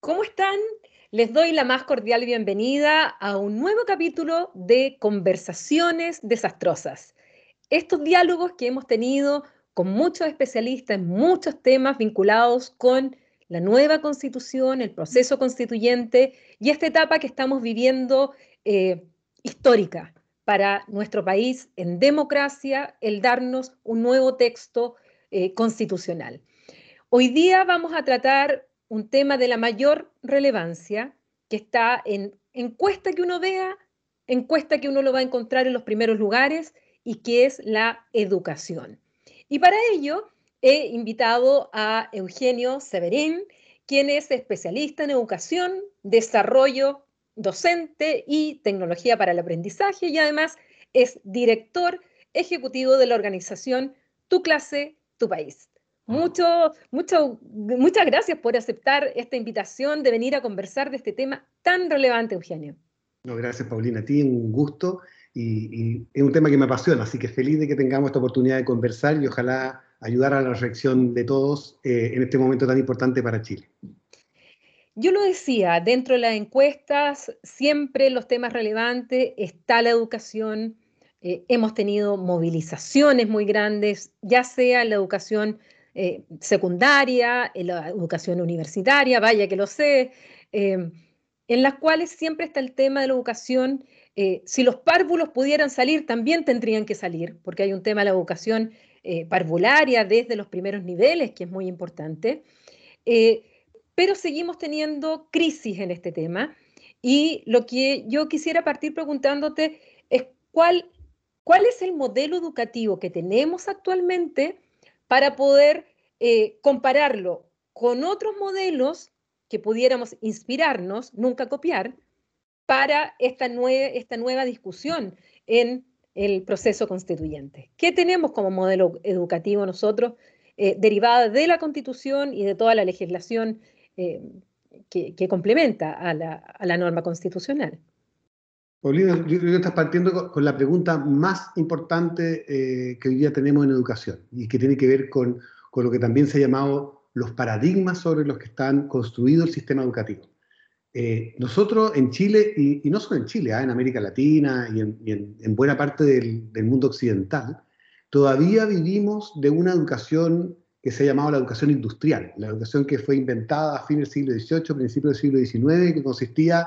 ¿Cómo están? Les doy la más cordial bienvenida a un nuevo capítulo de Conversaciones Desastrosas. Estos diálogos que hemos tenido con muchos especialistas en muchos temas vinculados con la nueva constitución, el proceso constituyente y esta etapa que estamos viviendo eh, histórica para nuestro país en democracia, el darnos un nuevo texto eh, constitucional. Hoy día vamos a tratar un tema de la mayor relevancia que está en encuesta que uno vea, encuesta que uno lo va a encontrar en los primeros lugares y que es la educación. Y para ello he invitado a Eugenio Severín, quien es especialista en educación, desarrollo docente y tecnología para el aprendizaje y además es director ejecutivo de la organización Tu clase, tu país. Mucho, mucho, muchas gracias por aceptar esta invitación de venir a conversar de este tema tan relevante, Eugenio. No, gracias, Paulina. A ti un gusto y, es un tema que me apasiona, así que feliz de que tengamos esta oportunidad de conversar y ojalá ayudar a la reflexión de todos eh, en este momento tan importante para Chile. Yo lo decía, dentro de las encuestas, siempre los temas relevantes está la educación. Eh, hemos tenido movilizaciones muy grandes, ya sea la educación eh, secundaria, en la educación universitaria, vaya que lo sé, em, en las cuales siempre está el tema de la educación. Eh, si los párvulos pudieran salir, también tendrían que salir, porque hay un tema de la educación eh, parvularia desde los primeros niveles, que es muy importante. pero seguimos teniendo crisis en este tema. Y lo que yo quisiera partir preguntándote es cuál, cuál es el modelo educativo que tenemos actualmente para poder eh, compararlo con otros modelos que pudiéramos inspirarnos, nunca copiar, para esta, esta nueva discusión en el proceso constituyente. ¿Qué tenemos como modelo educativo nosotros, eh, derivada de la Constitución y de toda la legislación eh, que, complementa a la, norma constitucional? Paulina, yo creo que estás partiendo con la pregunta más importante que hoy día tenemos en educación y que tiene que ver con con lo que también se ha llamado los paradigmas sobre los que están construido el sistema educativo. Eh, nosotros en Chile, y, no solo en Chile, ah, en América Latina y, en, buena parte del, mundo occidental, todavía vivimos de una educación que se ha llamado la educación industrial, la educación que fue inventada a fines del siglo XVIII, principios del siglo XIX, que consistía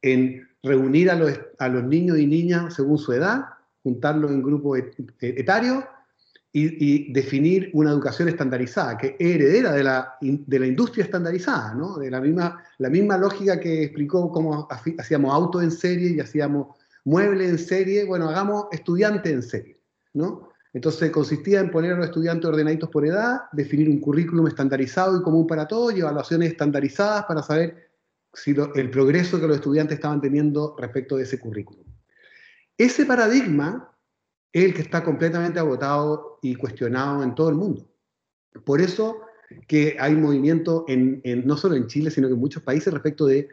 en reunir a los, niños y niñas según su edad, juntarlos en grupos etarios y, definir una educación estandarizada, que es heredera de la, de la industria estandarizada, ¿no? de la misma, la misma lógica que explicó cómo hacíamos auto en serie y hacíamos muebles en serie, bueno, hagamos estudiantes en serie. ¿no? Entonces consistía en poner a los estudiantes ordenaditos por edad, definir un currículum estandarizado y común para todos y evaluaciones estandarizadas para saber si el progreso que los estudiantes estaban teniendo respecto de ese currículum. Ese paradigma es el que está completamente agotado y cuestionado en todo el mundo. Por eso que hay movimiento en, no solo en Chile, sino que en muchos países respecto de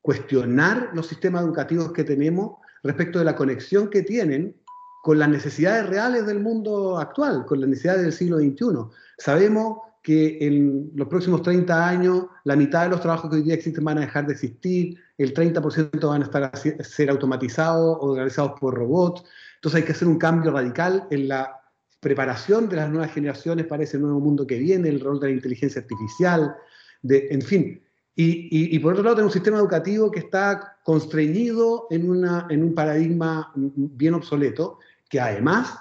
cuestionar los sistemas educativos que tenemos, respecto de la conexión que tienen con las necesidades reales del mundo actual, con las necesidades del siglo XXI. Sabemos que en los próximos 30 años la mitad de los trabajos que hoy día existen van a dejar de existir, el 30% van a estar a ser automatizados o realizados por robots. Entonces hay que hacer un cambio radical en la preparación de las nuevas generaciones para ese nuevo mundo que viene, el rol de la inteligencia artificial, de, en fin. Y, por otro lado tenemos un sistema educativo que está constreñido en, una, en un paradigma bien obsoleto, que además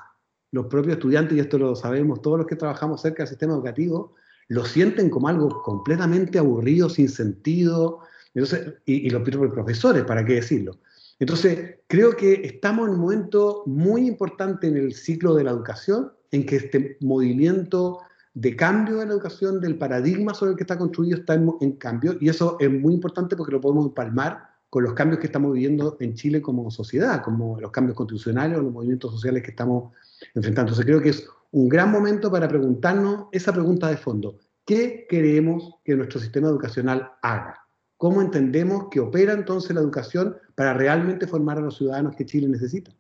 los propios estudiantes, y esto lo sabemos todos los que trabajamos cerca del sistema educativo, lo sienten como algo completamente aburrido, sin sentido, y, y los profesores, ¿para qué decirlo? Entonces, creo que estamos en un momento muy importante en el ciclo de la educación, en que este movimiento de cambio de la educación, del paradigma sobre el que está construido, está en, cambio, y eso es muy importante porque lo podemos empalmar con los cambios que estamos viviendo en Chile como sociedad, como los cambios constitucionales o los movimientos sociales que estamos enfrentando. Entonces creo que es un gran momento para preguntarnos esa pregunta de fondo. ¿Qué queremos que nuestro sistema educacional haga? ¿Cómo entendemos que opera entonces la educación para realmente formar a los ciudadanos que Chile necesita?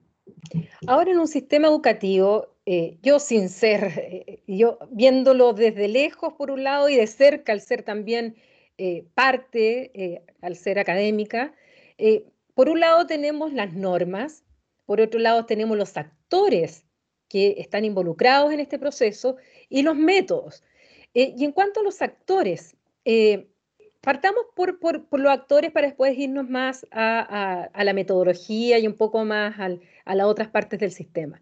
Ahora en un sistema educativo, eh, yo sin ser, eh, yo viéndolo desde lejos por un lado y de cerca al ser también parte al ser académica. por un lado tenemos las normas, por otro lado tenemos los actores que están involucrados en este proceso y los métodos. y en cuanto a los actores, partamos por, los actores para después irnos más a, la metodología y un poco más a las otras partes del sistema.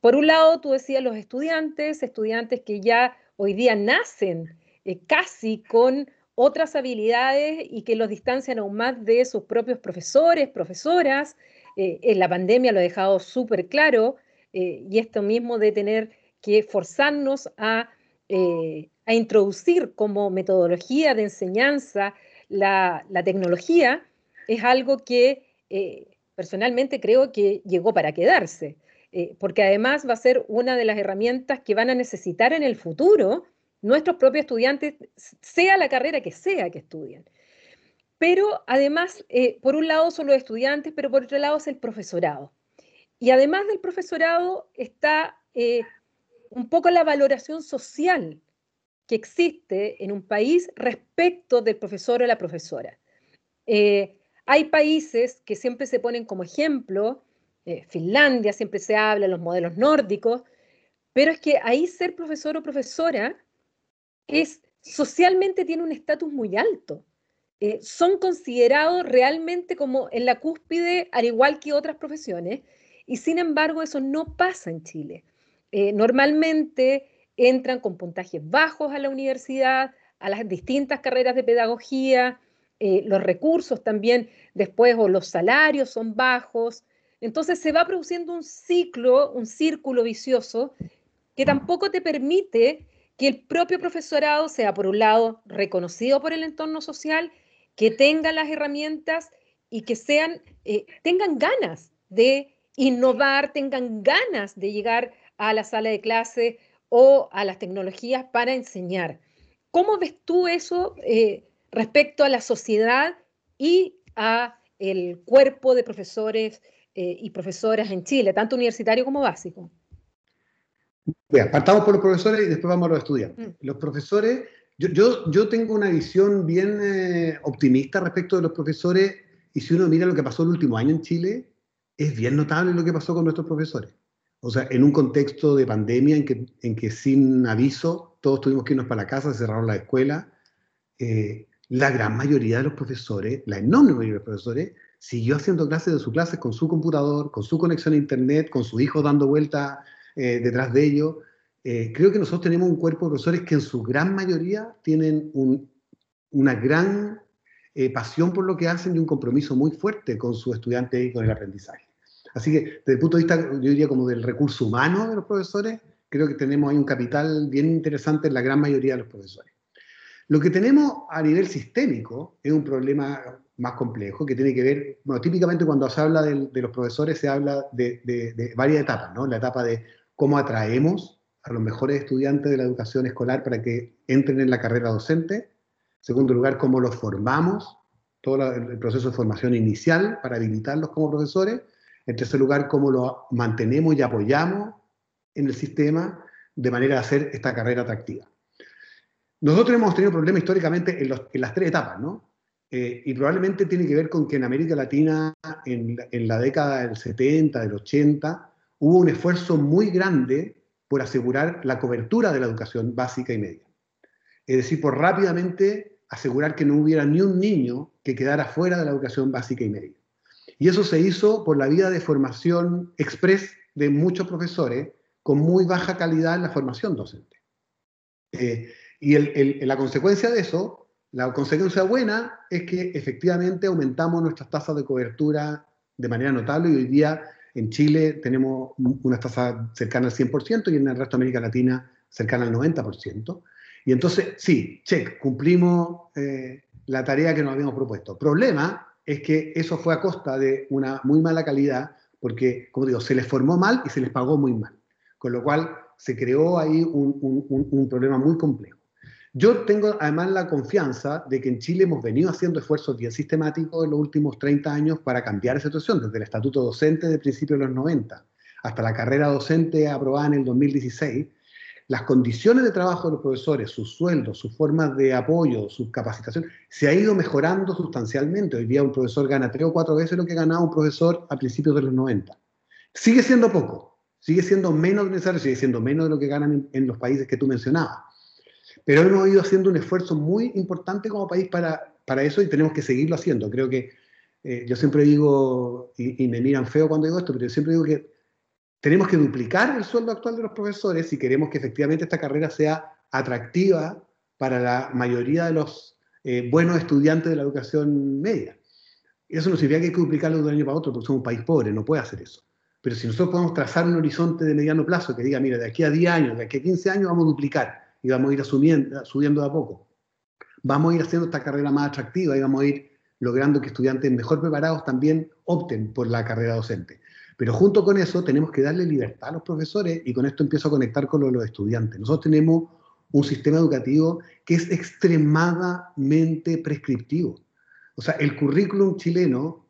Por un lado, tú decías los estudiantes, estudiantes que ya hoy día nacen eh, casi con otras habilidades y que los distancian aún más de sus propios profesores, profesoras. en eh, la pandemia lo ha dejado súper claro eh, y esto mismo de tener que forzarnos a, a, introducir como metodología de enseñanza la, la tecnología es algo que personalmente creo que llegó para quedarse. Eh, porque además va a ser una de las herramientas que van a necesitar en el futuro nuestros propios estudiantes, sea la carrera que sea que estudien. Pero además, eh, por un lado son los estudiantes, pero por otro lado es el profesorado. Y además del profesorado está eh, un poco la valoración social que existe en un país respecto del profesor o la profesora. hay países que siempre se ponen como ejemplo eh, Finlandia, siempre se habla, los modelos nórdicos, pero es que ahí ser profesor o profesora es socialmente tiene un estatus muy alto. Eh, son considerados realmente como en la cúspide, al igual que otras profesiones, y sin embargo eso no pasa en Chile. Eh, normalmente entran con puntajes bajos a la universidad, a las distintas carreras de pedagogía, los recursos también después o los salarios son bajos, entonces se va produciendo un ciclo, un círculo vicioso que tampoco te permite que el propio profesorado sea, por un lado, reconocido por el entorno social, que tenga las herramientas y que sean, eh, tengan ganas de innovar, tengan ganas de llegar a la sala de clase o a las tecnologías para enseñar. ¿Cómo ves tú eso eh, respecto a la sociedad y a el cuerpo de profesores eh, y profesoras en Chile, tanto universitario como básico? Bien, partamos por los profesores y después vamos a los estudiantes. Mm. Los profesores, yo, yo, yo, tengo una visión bien eh, optimista respecto de los profesores y si uno mira lo que pasó el último año en Chile, es bien notable lo que pasó con nuestros profesores. O sea, en un contexto de pandemia en que, en que sin aviso todos tuvimos que irnos para la casa, cerraron la escuela, eh, la gran mayoría de los profesores, la enorme mayoría de los profesores, siguió haciendo clases de sus clases con su computador, con su conexión a internet, con su hijo dando vueltas eh, detrás de ellos. Eh, creo que nosotros tenemos un cuerpo de profesores que en su gran mayoría tienen una gran eh, pasión por lo que hacen y un compromiso muy fuerte con sus estudiantes y con el aprendizaje. Así que desde el punto de vista, yo diría como del recurso humano de los profesores, creo que tenemos ahí un capital bien interesante en la gran mayoría de los profesores. Lo que tenemos a nivel sistémico es un problema más complejo, que tiene que ver, bueno, típicamente cuando se habla de, los profesores se habla de, varias etapas, ¿no? La etapa de cómo atraemos a los mejores estudiantes de la educación escolar para que entren en la carrera docente. En segundo lugar, cómo los formamos, todo el proceso de formación inicial para habilitarlos como profesores. En tercer lugar, cómo los mantenemos y apoyamos en el sistema de manera de hacer esta carrera atractiva. Nosotros hemos tenido problemas históricamente en, en las tres etapas, ¿no? Eh, y probablemente tiene que ver con que en América Latina, en, la década del 70, del 80, hubo un esfuerzo muy grande por asegurar la cobertura de la educación básica y media. Es decir, por rápidamente asegurar que no hubiera ni un niño que quedara fuera de la educación básica y media. Y eso se hizo por la vía de formación express de muchos profesores con muy baja calidad en la formación docente. Eh, y la consecuencia de eso la consecuencia buena es que efectivamente aumentamos nuestras tasas de cobertura de manera notable y hoy día en Chile tenemos una tasa cercana al 100% y en el resto de América Latina cercana al 90%. Y entonces, sí, check, cumplimos eh, la tarea que nos habíamos propuesto. Problema es que eso fue a costa de una muy mala calidad porque, como digo, se les formó mal y se les pagó muy mal. Con lo cual se creó ahí un problema muy complejo. Yo tengo además la confianza de que en Chile hemos venido haciendo esfuerzos bien sistemáticos en los últimos 30 años para cambiar esa situación, desde el estatuto docente de principios de los 90 hasta la carrera docente aprobada en el 2016. las condiciones de trabajo de los profesores, sus sueldos, sus formas de apoyo, su capacitación, se ha ido mejorando sustancialmente. Hoy día un profesor gana tres o cuatro veces lo que ganaba un profesor a principios de los 90. Sigue siendo poco, sigue siendo menos necesario, sigue siendo menos de lo que ganan en, los países que tú mencionabas. Pero hemos ido haciendo un esfuerzo muy importante como país para, para eso y tenemos que seguirlo haciendo. Creo que eh, yo siempre digo, y, me miran feo cuando digo esto, pero yo siempre digo que tenemos que duplicar el sueldo actual de los profesores si queremos que efectivamente esta carrera sea atractiva para la mayoría de los eh, buenos estudiantes de la educación media. Eso no significa que hay que duplicarlo de un año para otro porque somos un país pobre, no puede hacer eso. Pero si nosotros podemos trazar un horizonte de mediano plazo que diga, mira, de aquí a 10 años, de aquí a 15 años vamos a duplicar y vamos a ir asumiendo, subiendo de a poco. Vamos a ir haciendo esta carrera más atractiva y vamos a ir logrando que estudiantes mejor preparados también opten por la carrera docente. Pero junto con eso tenemos que darle libertad a los profesores y con esto empiezo a conectar con los estudiantes. Nosotros tenemos un sistema educativo que es extremadamente prescriptivo. O sea, el currículum chileno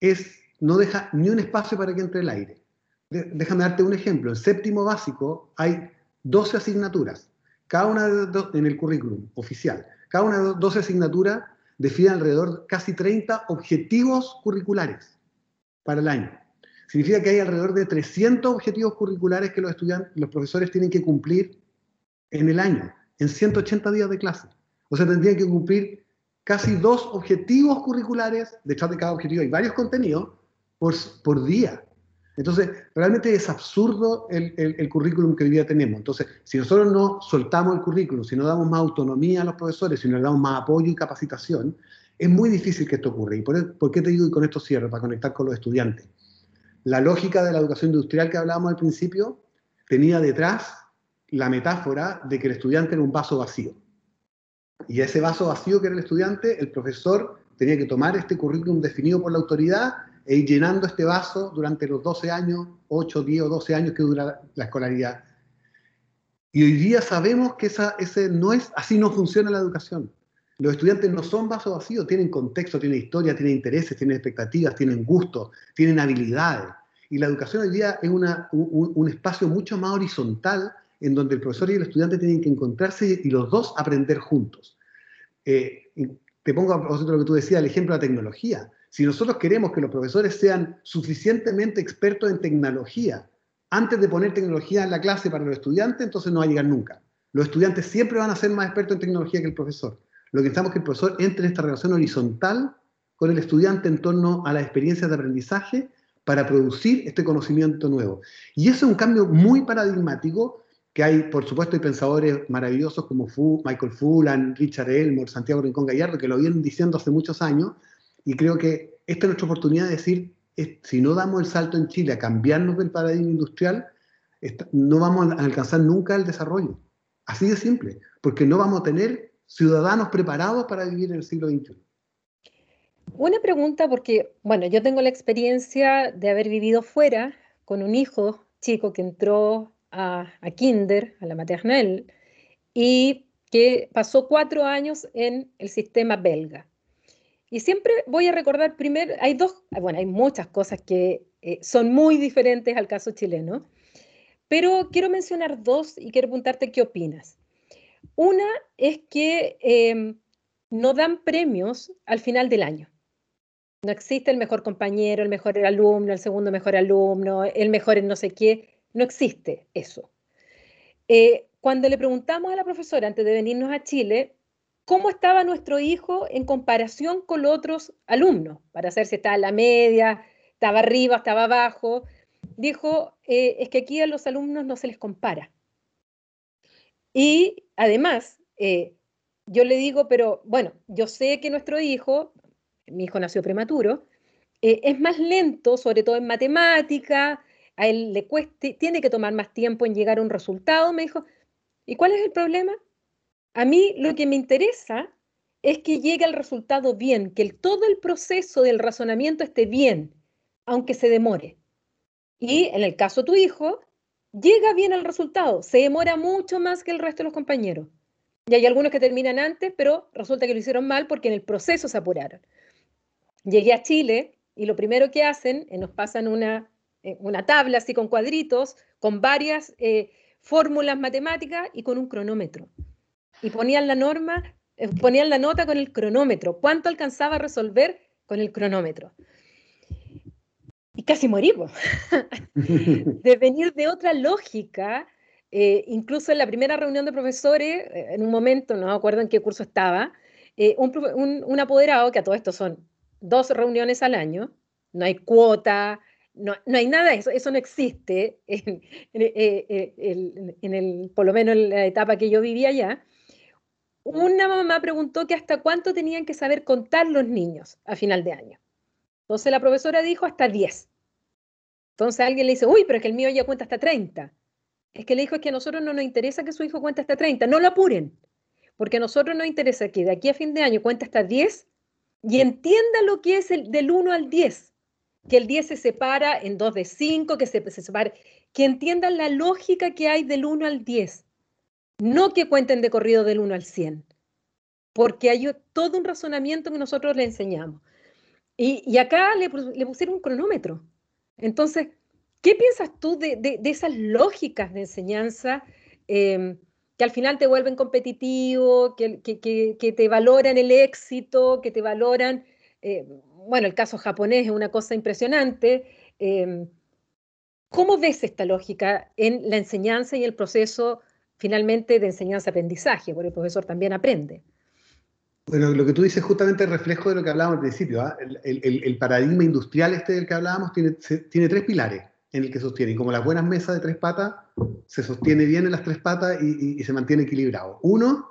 es, no deja ni un espacio para que entre el aire. déjame darte un ejemplo. En séptimo básico hay 12 asignaturas, cada una de, en el currículum oficial. Cada una de 12 asignaturas define alrededor de casi 30 objetivos curriculares para el año. Significa que hay alrededor de 300 objetivos curriculares que los estudiantes, los profesores tienen que cumplir en el año, en 180 días de clase. O sea, tendrían que cumplir casi dos objetivos curriculares, detrás de cada objetivo hay varios contenidos, por, por día. Entonces, realmente es absurdo el, el, currículum que hoy día tenemos. Entonces, si nosotros no soltamos el currículum, si no damos más autonomía a los profesores, si no les damos más apoyo y capacitación, es muy difícil que esto ocurra. ¿Y por, por qué te digo y con esto cierro, para conectar con los estudiantes? La lógica de la educación industrial que hablábamos al principio tenía detrás la metáfora de que el estudiante era un vaso vacío. Y ese vaso vacío que era el estudiante, el profesor tenía que tomar este currículum definido por la autoridad e ir llenando este vaso durante los 12 años, 8, 10 o 12 años que dura la escolaridad. Y hoy día sabemos que esa, ese no es, así no funciona la educación. Los estudiantes no son vasos vacíos, tienen contexto, tienen historia, tienen intereses, tienen expectativas, tienen gustos, tienen habilidades. Y la educación hoy día es un, espacio mucho más horizontal en donde el profesor y el estudiante tienen que encontrarse y los dos aprender juntos. Eh, te pongo a lo que tú decías, el ejemplo de la tecnología. Si nosotros queremos que los profesores sean suficientemente expertos en tecnología antes de poner tecnología en la clase para los estudiantes, entonces no va a llegar nunca. Los estudiantes siempre van a ser más expertos en tecnología que el profesor. Lo que necesitamos es que el profesor entre en esta relación horizontal con el estudiante en torno a las experiencias de aprendizaje para producir este conocimiento nuevo. Y eso es un cambio muy paradigmático que hay, por supuesto, hay pensadores maravillosos como Michael Fullan, Richard Elmore, Santiago Rincón Gallardo, que lo vienen diciendo hace muchos años, y creo que esta es nuestra oportunidad de decir, si no damos el salto en Chile a cambiarnos del paradigma industrial, no vamos a alcanzar nunca el desarrollo. Así de simple, porque no vamos a tener ciudadanos preparados para vivir en el siglo XXI? Una pregunta porque, bueno, yo tengo la experiencia de haber vivido fuera con un hijo chico que entró a, a kinder, a la maternal, y que pasó cuatro años en el sistema belga. Y siempre voy a recordar primero, hay dos, bueno, hay muchas cosas que eh, son muy diferentes al caso chileno, pero quiero mencionar dos y quiero preguntarte qué opinas. Una es que em, no dan premios al final del año. No existe el mejor compañero, el mejor alumno, el segundo mejor alumno, el mejor no sé qué. No existe eso. Eh, cuando le preguntamos a la profesora antes de venirnos a Chile, cómo estaba nuestro hijo en comparación con otros alumnos, para saber si estaba en la media, estaba arriba, estaba abajo, dijo, eh, es que aquí a los alumnos no se les compara. Y además, eh, yo le digo, pero bueno, yo sé que nuestro hijo, mi hijo nació prematuro, eh, es más lento, sobre todo en matemática, a él le cueste, tiene que tomar más tiempo en llegar a un resultado, me dijo. ¿Y cuál es el problema? A mí lo que me interesa es que llegue al resultado bien, que todo el proceso del razonamiento esté bien, aunque se demore. Y en el caso de tu hijo, llega bien al resultado, se demora mucho más que el resto de los compañeros. Y hay algunos que terminan antes, pero resulta que lo hicieron mal porque en el proceso se apuraron. Llegué a Chile y lo primero que hacen es nos pasan una, eh, una tabla así con cuadritos, con varias, eh, fórmulas matemáticas y con un cronómetro. Y ponían la norma, eh, ponían la nota con el cronómetro. ¿Cuánto alcanzaba a resolver con el cronómetro? Y casi morimos. de venir de otra lógica, eh, incluso en la primera reunión de profesores, eh, en un momento, no me acuerdo en qué curso estaba, un, un, apoderado, que a todo esto son dos reuniones al año, no hay cuota, no, hay nada de eso, eso no existe, en, eh, eh, el, por lo menos en la etapa que yo vivía allá. Una mamá preguntó que hasta cuánto tenían que saber contar los niños a final de año. Entonces la profesora dijo hasta 10. Entonces alguien le dice, uy, pero es que el mío ya cuenta hasta 30. Es que le dijo, es que a nosotros no nos interesa que su hijo cuente hasta 30, no lo apuren, porque a nosotros nos interesa que de aquí a fin de año cuente hasta 10 y entienda lo que es el del 1 al 10 que el 10 se separa en 2 de 5, que se, se separe, que entiendan la lógica que hay del 1 al 10, no que cuenten de corrido del 1 al 100, porque hay todo un razonamiento que nosotros le enseñamos. Y, acá le, pusieron un cronómetro. Entonces, ¿qué piensas tú de, esas lógicas de enseñanza em, que al final te vuelven competitivo, que, que, te valoran el éxito, que te valoran... Eh, bueno, el caso japonés es una cosa impresionante. Em, ¿Cómo ves esta lógica en la enseñanza y el proceso finalmente de enseñanza-aprendizaje? Porque el profesor también aprende. Bueno, lo que tú dices justamente es reflejo de lo que hablábamos al principio. ¿ah? El, paradigma industrial este del que hablábamos tiene, tres pilares en el que sostiene. Como las buenas mesas de tres patas, se sostiene bien en las tres patas y, se mantiene equilibrado. Uno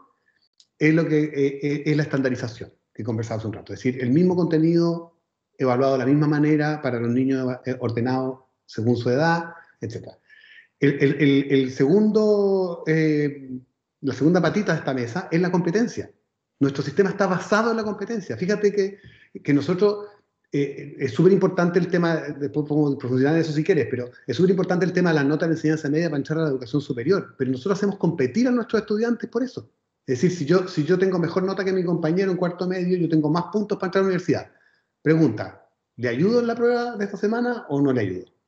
es lo que eh, eh, es la estandarización que conversaba un rato. Es decir, el mismo contenido evaluado de la misma manera para los niños eh, ordenados según su edad, etc. El, segundo, eh, la segunda patita de esta mesa es la competencia. Nuestro sistema está basado en la competencia. Fíjate que, que nosotros, eh, es súper importante el tema, después podemos profundizar en eso si quieres, pero es súper importante el tema de la nota de enseñanza media para entrar a la educación superior. Pero nosotros hacemos competir a nuestros estudiantes por eso. Es decir, si yo, si yo tengo mejor nota que mi compañero en cuarto medio, yo tengo más puntos para entrar a la universidad. Pregunta, ¿le ayudo en la prueba de esta semana o no le ayudo?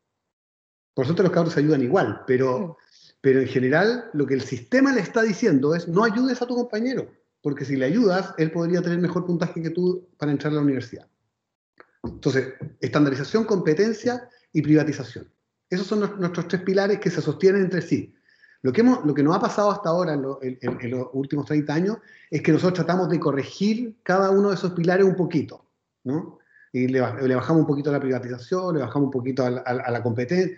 Por suerte los cabros ayudan igual, pero, pero en general lo que el sistema le está diciendo es no ayudes a tu compañero, porque si le ayudas, él podría tener mejor puntaje que tú para entrar a la universidad. Entonces, estandarización, competencia y privatización. Esos son nuestros tres pilares que se sostienen entre sí. Lo que, hemos, lo que nos ha pasado hasta ahora en, los últimos 30 años es que nosotros tratamos de corregir cada uno de esos pilares un poquito, ¿no? Y le, bajamos un poquito a la privatización, le bajamos un poquito a la, competencia.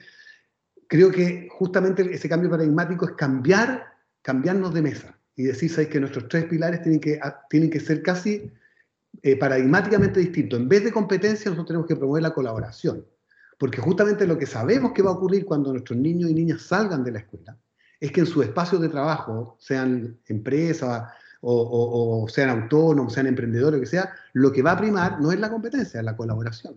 Creo que justamente ese cambio paradigmático es cambiar, cambiarnos de mesa y decir, que nuestros tres pilares tienen que, tienen que ser casi eh, paradigmáticamente distintos. En vez de competencia, nosotros tenemos que promover la colaboración. Porque justamente lo que sabemos que va a ocurrir cuando nuestros niños y niñas salgan de la escuela es que en sus espacios de trabajo, sean empresas o, sean autónomos, sean emprendedores, lo que sea, lo que va a primar no es la competencia, es la colaboración.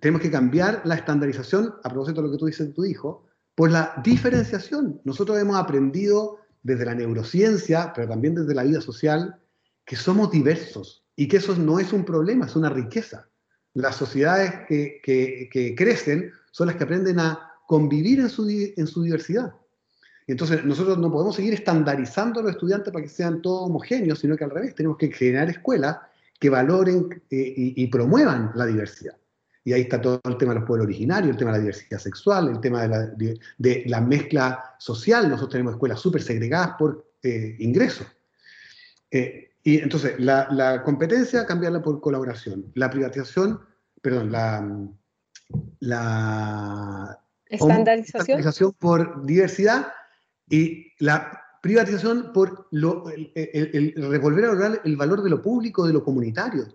Tenemos que cambiar la estandarización, a propósito de lo que tú dices de tu hijo, por la diferenciación. Nosotros hemos aprendido desde la neurociencia, pero también desde la vida social, que somos diversos y que eso no es un problema, es una riqueza. Las sociedades que, que, crecen son las que aprenden a convivir en su, en su diversidad. Entonces, nosotros no podemos seguir estandarizando a los estudiantes para que sean todos homogéneos, sino que al revés, tenemos que generar escuelas que valoren eh, y, promuevan la diversidad. Y ahí está todo el tema de los pueblos originarios, el tema de la diversidad sexual, el tema de la, mezcla social. Nosotros tenemos escuelas súper segregadas por eh, ingresos. Eh, y entonces, la, competencia, cambiarla por colaboración. La privatización, perdón, la, la estandarización por diversidad, y la privatización por lo, el, revolver a el valor de lo público, de lo comunitario,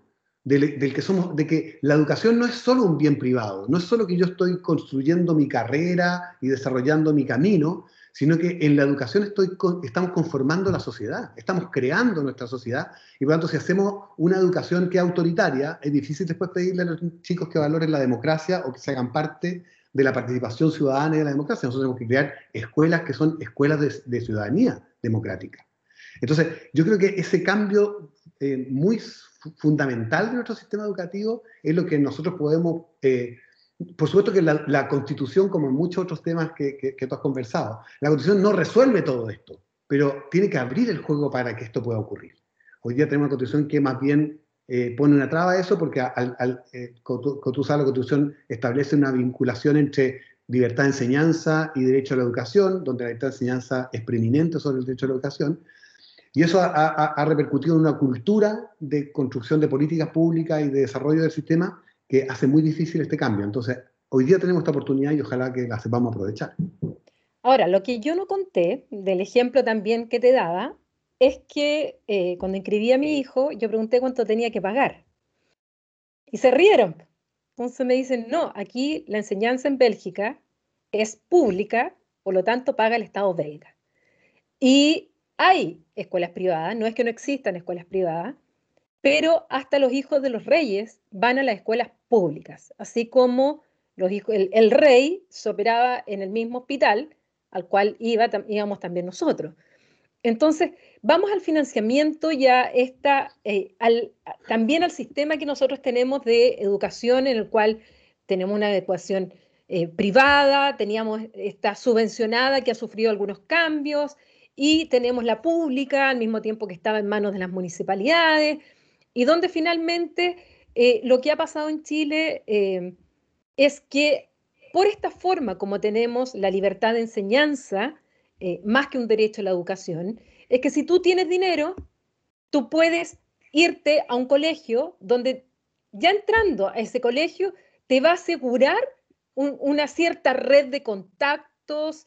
del, que somos, de que la educación no es solo un bien privado, no es solo que yo estoy construyendo mi carrera y desarrollando mi camino, sino que en la educación estamos conformando la sociedad, estamos creando nuestra sociedad, y por lo tanto si hacemos una educación que es autoritaria, es difícil después pedirle a los chicos que valoren la democracia o que se hagan parte de la participación ciudadana y de la democracia. Nosotros tenemos que crear escuelas que son escuelas de, ciudadanía democrática. Entonces, yo creo que ese cambio eh, muy fundamental de nuestro sistema educativo es lo que nosotros podemos eh, por supuesto que la, constitución, como en muchos otros temas que, que, tú has conversado, la constitución no resuelve todo esto, pero tiene que abrir el juego para que esto pueda ocurrir. Hoy día tenemos una constitución que más bien eh, pone una traba a eso, porque al, eh, como, la constitución establece una vinculación entre libertad de enseñanza y derecho a la educación, donde la libertad de enseñanza es preeminente sobre el derecho a la educación, y eso ha, repercutido en una cultura de construcción de políticas públicas y de desarrollo del sistema que hace muy difícil este cambio. Entonces, hoy día tenemos esta oportunidad y ojalá que la sepamos aprovechar. Ahora, lo que yo no conté del ejemplo también que te daba es que eh, cuando inscribí a mi hijo, yo pregunté cuánto tenía que pagar. Y se rieron. Entonces me dicen, no, aquí la enseñanza en Bélgica es pública, por lo tanto paga el Estado belga. Y hay escuelas privadas, no es que no existan escuelas privadas, pero hasta los hijos de los reyes van a las escuelas públicas, así como los hijos, el, rey se operaba en el mismo hospital al cual iba, íbamos también nosotros. Entonces, vamos al financiamiento ya está eh, también al sistema que nosotros tenemos de educación en el cual tenemos una educación eh, privada, teníamos esta subvencionada que ha sufrido algunos cambios y tenemos la pública al mismo tiempo que estaba en manos de las municipalidades y donde finalmente eh, lo que ha pasado en Chile eh, es que por esta forma como tenemos la libertad de enseñanza, eh, más que un derecho a la educación, es que si tú tienes dinero, tú puedes irte a un colegio donde ya entrando a ese colegio te va a asegurar una cierta red de contactos,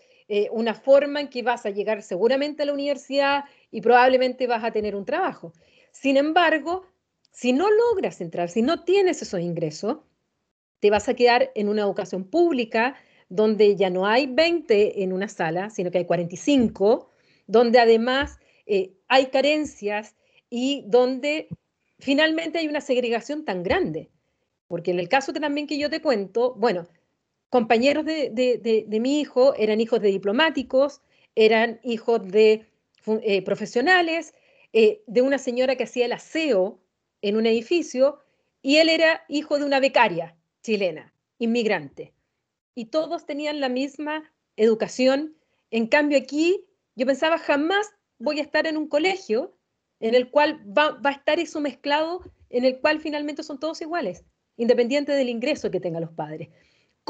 una forma en que vas a llegar seguramente a la universidad y probablemente vas a tener un trabajo. Sin embargo, si no logras entrar, si no tienes esos ingresos, te vas a quedar en una educación pública donde ya no hay 20 en una sala, sino que hay 45, donde además eh, hay carencias y donde finalmente hay una segregación tan grande. Porque en el caso que también que yo te cuento, bueno, compañeros de, mi hijo eran hijos de diplomáticos, eran hijos de eh, profesionales, eh, de una señora que hacía el aseo en un edificio y él era hijo de una becaria chilena, inmigrante. Y todos tenían la misma educación. En cambio aquí yo pensaba, jamás voy a estar en un colegio en el cual va, a estar eso mezclado, en el cual finalmente son todos iguales, independiente del ingreso que tengan los padres.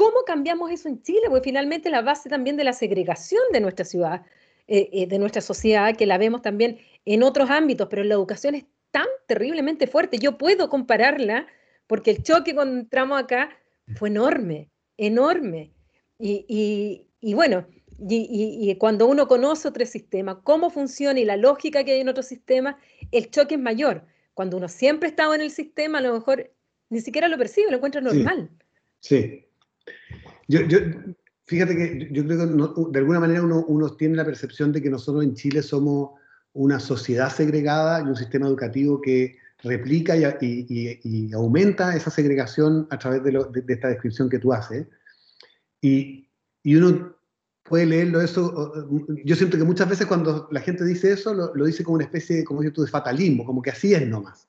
¿Cómo cambiamos eso en Chile? Porque finalmente la base también de la segregación de nuestra ciudad, eh, eh, de nuestra sociedad, que la vemos también en otros ámbitos, pero en la educación es tan terriblemente fuerte. Yo puedo compararla porque el choque cuando entramos acá fue enorme, enorme. Y, bueno, y, cuando uno conoce otro sistema, cómo funciona y la lógica que hay en otro sistema, el choque es mayor. Cuando uno siempre estaba en el sistema, a lo mejor ni siquiera lo percibe, lo encuentra normal. Sí. Yo, fíjate que yo creo que de alguna manera uno, uno tiene la percepción de que nosotros en Chile somos una sociedad segregada y un sistema educativo que replica y, aumenta esa segregación a través de, esta descripción que tú haces. Y, uno puede leerlo eso, yo siento que muchas veces cuando la gente dice eso, lo, dice como una especie, como yo tú, de fatalismo, como que así es nomás.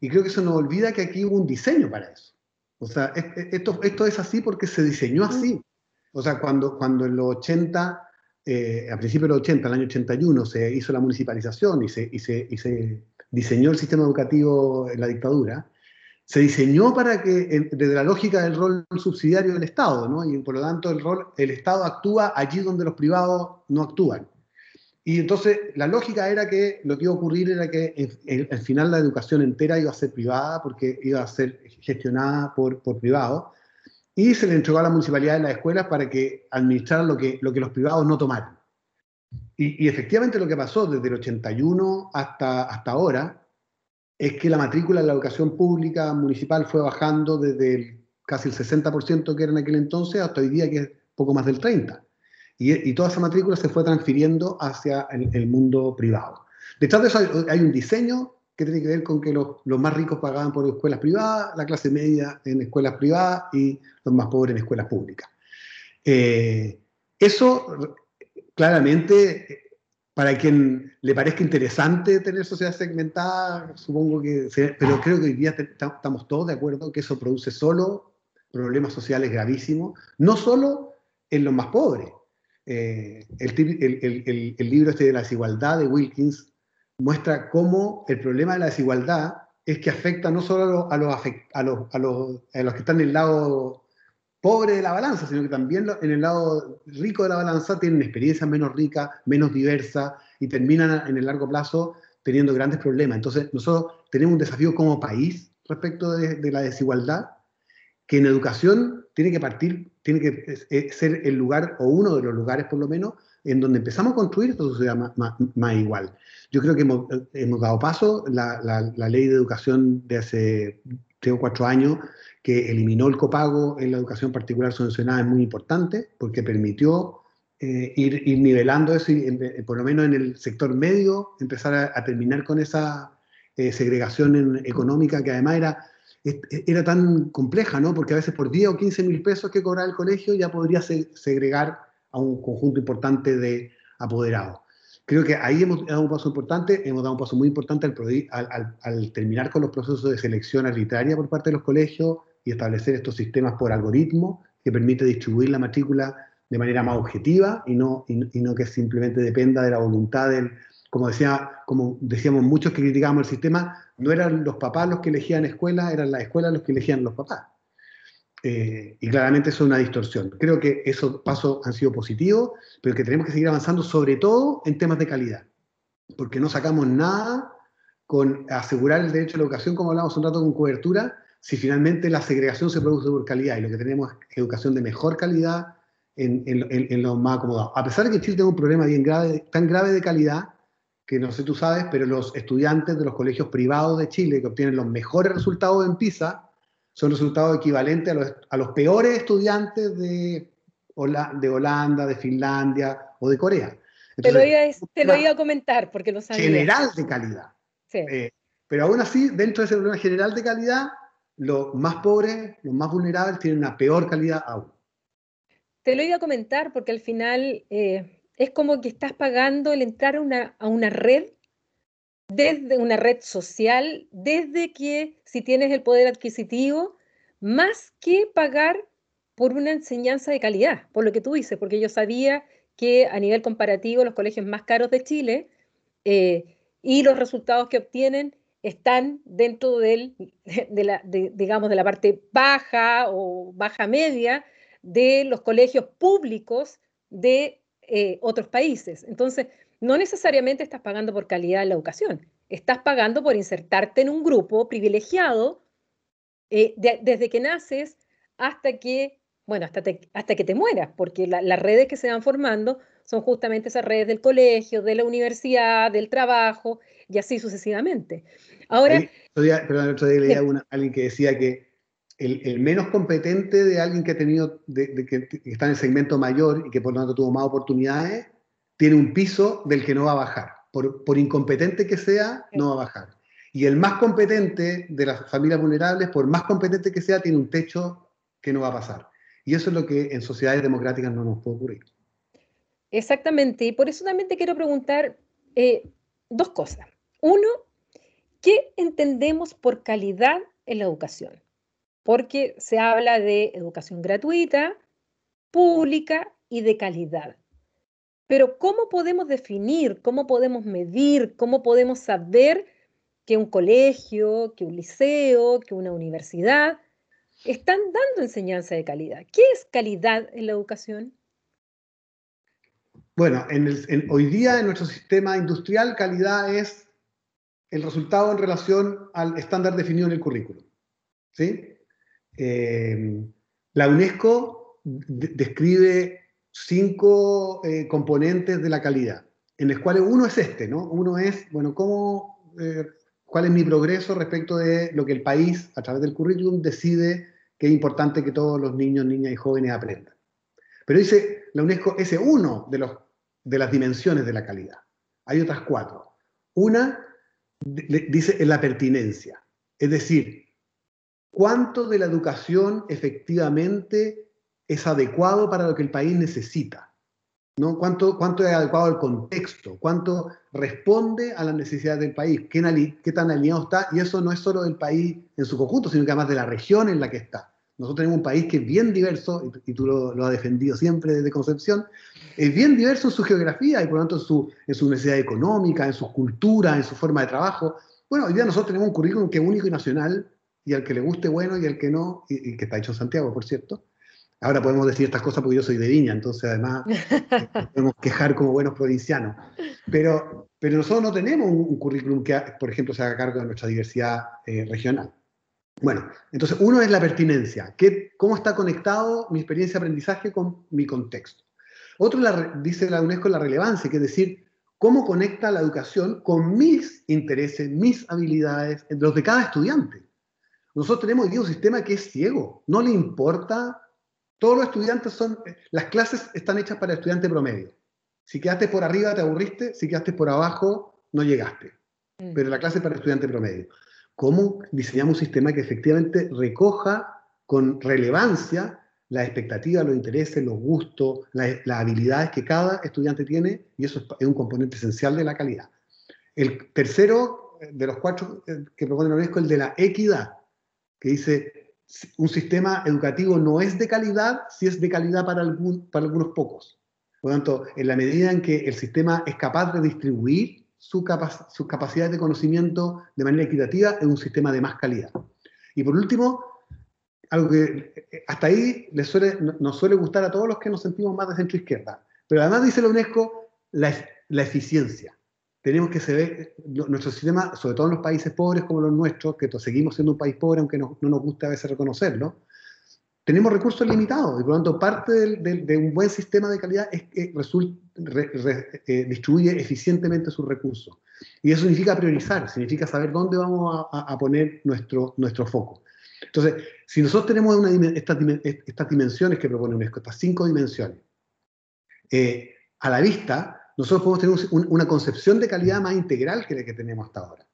Y creo que eso nos olvida que aquí hubo un diseño para eso. O sea, esto, esto es así porque se diseñó así. O sea, cuando, cuando en los 80 eh, a principios de los 80, el año 81, se hizo la municipalización y se, y se, y se diseñó el sistema educativo en la dictadura, se diseñó para que, desde la lógica del rol subsidiario del Estado, ¿no? y por lo tanto el, rol, el Estado actúa allí donde los privados no actúan. Y entonces la lógica era que lo que iba a ocurrir era que al final la educación entera iba a ser privada porque iba a ser gestionada por, por privados y se le entregó a la municipalidad de las escuelas para que administraran lo que, lo que los privados no tomaron. Y, efectivamente lo que pasó desde el 81 hasta, hasta ahora es que la matrícula de la educación pública municipal fue bajando desde casi el 60% que era en aquel entonces hasta hoy día que es poco más del 30%. Y, toda esa matrícula se fue transfiriendo hacia el, mundo privado. Detrás de eso hay, un diseño que tiene que ver con que los, más ricos pagaban por escuelas privadas, la clase media en escuelas privadas y los más pobres en escuelas públicas. Eh, eso claramente, para quien le parezca interesante tener sociedad segmentada, supongo que, pero creo que hoy día estamos todos de acuerdo que eso produce solo problemas sociales gravísimos, no solo en los más pobres. Eh, el, libro este de la desigualdad de Wilkins muestra cómo el problema de la desigualdad es que afecta no solo a los que están en el lado pobre de la balanza, sino que también en el lado rico de la balanza tienen experiencias menos ricas, menos diversas y terminan en el largo plazo teniendo grandes problemas. Entonces, nosotros tenemos un desafío como país respecto de, la desigualdad, que en educación tiene que partir, tiene que ser el lugar, o uno de los lugares por lo menos, en donde empezamos a construir esta sociedad más, igual. Yo creo que hemos, dado paso, la, la, ley de educación de hace tres o cuatro años que eliminó el copago en la educación particular subvencionada es muy importante porque permitió eh, ir, nivelando eso y por lo menos en el sector medio empezar a, terminar con esa eh, segregación económica que además era, era tan compleja, ¿no? porque a veces por 10 o 15 mil pesos que cobraba el colegio ya podría segregar a un conjunto importante de apoderados. Creo que ahí hemos dado un paso importante, hemos dado un paso muy importante al, al, terminar con los procesos de selección arbitraria por parte de los colegios y establecer estos sistemas por algoritmo que permite distribuir la matrícula de manera más objetiva y no, y, no que simplemente dependa de la voluntad del, como, decía, como decíamos muchos que criticábamos el sistema, no eran los papás los que elegían escuela, eran las escuelas los que elegían los papás. Eh, y claramente eso es una distorsión. Creo que esos pasos han sido positivos, pero que tenemos que seguir avanzando sobre todo en temas de calidad, porque no sacamos nada con asegurar el derecho a la educación, como hablamos un rato con cobertura, si finalmente la segregación se produce por calidad y lo que tenemos es educación de mejor calidad en, en, los más acomodados. A pesar de que Chile tiene un problema bien grave, tan grave de calidad, que no sé tú sabes, pero los estudiantes de los colegios privados de Chile que obtienen los mejores resultados en PISA, son resultados equivalentes a los, a los peores estudiantes de, de Holanda, de Finlandia o de Corea. te, lo iba, te lo iba a comentar porque no sabía. General de calidad. Sí. Eh, pero aún así, dentro de ese problema general de calidad, los más pobres, los más vulnerables tienen una peor calidad aún. Te lo iba a comentar porque al final eh, es como que estás pagando el entrar a una, a una red desde una red social, desde que si tienes el poder adquisitivo, más que pagar por una enseñanza de calidad, por lo que tú dices, porque yo sabía que a nivel comparativo los colegios más caros de Chile eh, y los resultados que obtienen están dentro del, de la, digamos, de la parte baja o baja media de los colegios públicos de eh, otros países. Entonces, no necesariamente estás pagando por calidad en la educación, estás pagando por insertarte en un grupo privilegiado eh, desde que naces hasta que, bueno, hasta, hasta que te mueras, porque las redes que se van formando son justamente esas redes del colegio, de la universidad, del trabajo y así sucesivamente. Ahora... perdón, el otro día leía a alguien que decía que el, menos competente de alguien que ha tenido, que está en el segmento mayor y que por lo tanto tuvo más oportunidades, tiene un piso del que no va a bajar. Por, por incompetente que sea, no va a bajar. Y el más competente de las familias vulnerables, por más competente que sea, tiene un techo que no va a pasar. Y eso es lo que en sociedades democráticas no nos puede ocurrir. Exactamente. Y por eso también te quiero preguntar eh, dos cosas. Uno, ¿qué entendemos por calidad en la educación? Porque se habla de educación gratuita, pública y de calidad. Pero ¿cómo podemos definir, cómo podemos medir, cómo podemos saber que un colegio, que un liceo, que una universidad están dando enseñanza de calidad? ¿Qué es calidad en la educación? Bueno, hoy día en nuestro sistema industrial, calidad es el resultado en relación al estándar definido en el currículum. ¿sí? Eh, la UNESCO describe cinco eh, componentes de la calidad, en los cuales uno es este, ¿no? Uno es, bueno, cómo, eh, cuál es mi progreso respecto de lo que el país, a través del currículum, decide que es importante que todos los niños, niñas y jóvenes aprendan. Pero dice la UNESCO, ese uno de, los, de las dimensiones de la calidad. Hay otras cuatro. Una dice en la pertinencia, es decir, cuánto de la educación efectivamente es adecuado para lo que el país necesita. ¿no? ¿Cuánto, ¿Cuánto es adecuado al contexto? ¿Cuánto responde a las necesidades del país? ¿Qué, ¿Qué tan alineado está? Y eso no es solo del país en su conjunto, sino que además de la región en la que está. Nosotros tenemos un país que es bien diverso, y, tú lo, lo, has defendido siempre desde Concepción, es bien diverso en su geografía y por lo tanto en su, en su necesidad económica, en su cultura, en su forma de trabajo. Bueno, hoy día nosotros tenemos un currículum que es único y nacional, y al que le guste bueno y al que no, y, que está hecho en Santiago, por cierto. Ahora podemos decir estas cosas porque yo soy de Viña, entonces además podemos quejar como buenos provincianos. Pero, pero nosotros no tenemos un, currículum que, por ejemplo, se haga cargo de nuestra diversidad eh, regional. Bueno, entonces uno es la pertinencia, que, cómo está conectado mi experiencia de aprendizaje con mi contexto. Otro dice la UNESCO la relevancia, que es decir, cómo conecta la educación con mis intereses, mis habilidades, los de cada estudiante. Nosotros tenemos hoy un sistema que es ciego, no le importa, todos los estudiantes son, las clases están hechas para el estudiante promedio. Si quedaste por arriba te aburriste, si quedaste por abajo no llegaste. Mm. Pero la clase es para el estudiante promedio. ¿Cómo diseñamos un sistema que efectivamente recoja con relevancia las expectativas, los intereses, los gustos, las, habilidades que cada estudiante tiene? Y eso es un componente esencial de la calidad. El tercero de los cuatro que propone la UNESCO es el de la equidad que dice, un sistema educativo no es de calidad si es de calidad para, para algunos pocos. Por lo tanto, en la medida en que el sistema es capaz de distribuir su sus capacidades de conocimiento de manera equitativa, es un sistema de más calidad. Y por último, algo que eh, hasta ahí les suele, nos suele gustar a todos los que nos sentimos más de centro izquierda, pero además dice la UNESCO la, la eficiencia tenemos que saber, nuestro sistema, sobre todo en los países pobres como los nuestros, que seguimos siendo un país pobre, aunque no, nos guste a veces reconocerlo, tenemos recursos limitados y por lo tanto parte de un buen sistema de calidad es que eh, distribuye eficientemente sus recursos. Y eso significa priorizar, significa saber dónde vamos a, poner nuestro, nuestro foco. Entonces, si nosotros tenemos una, estas, estas, dimensiones que propone UNESCO, estas cinco dimensiones, eh, a la vista, nosotros podemos tener una concepción de calidad más integral que la que tenemos hasta ahora.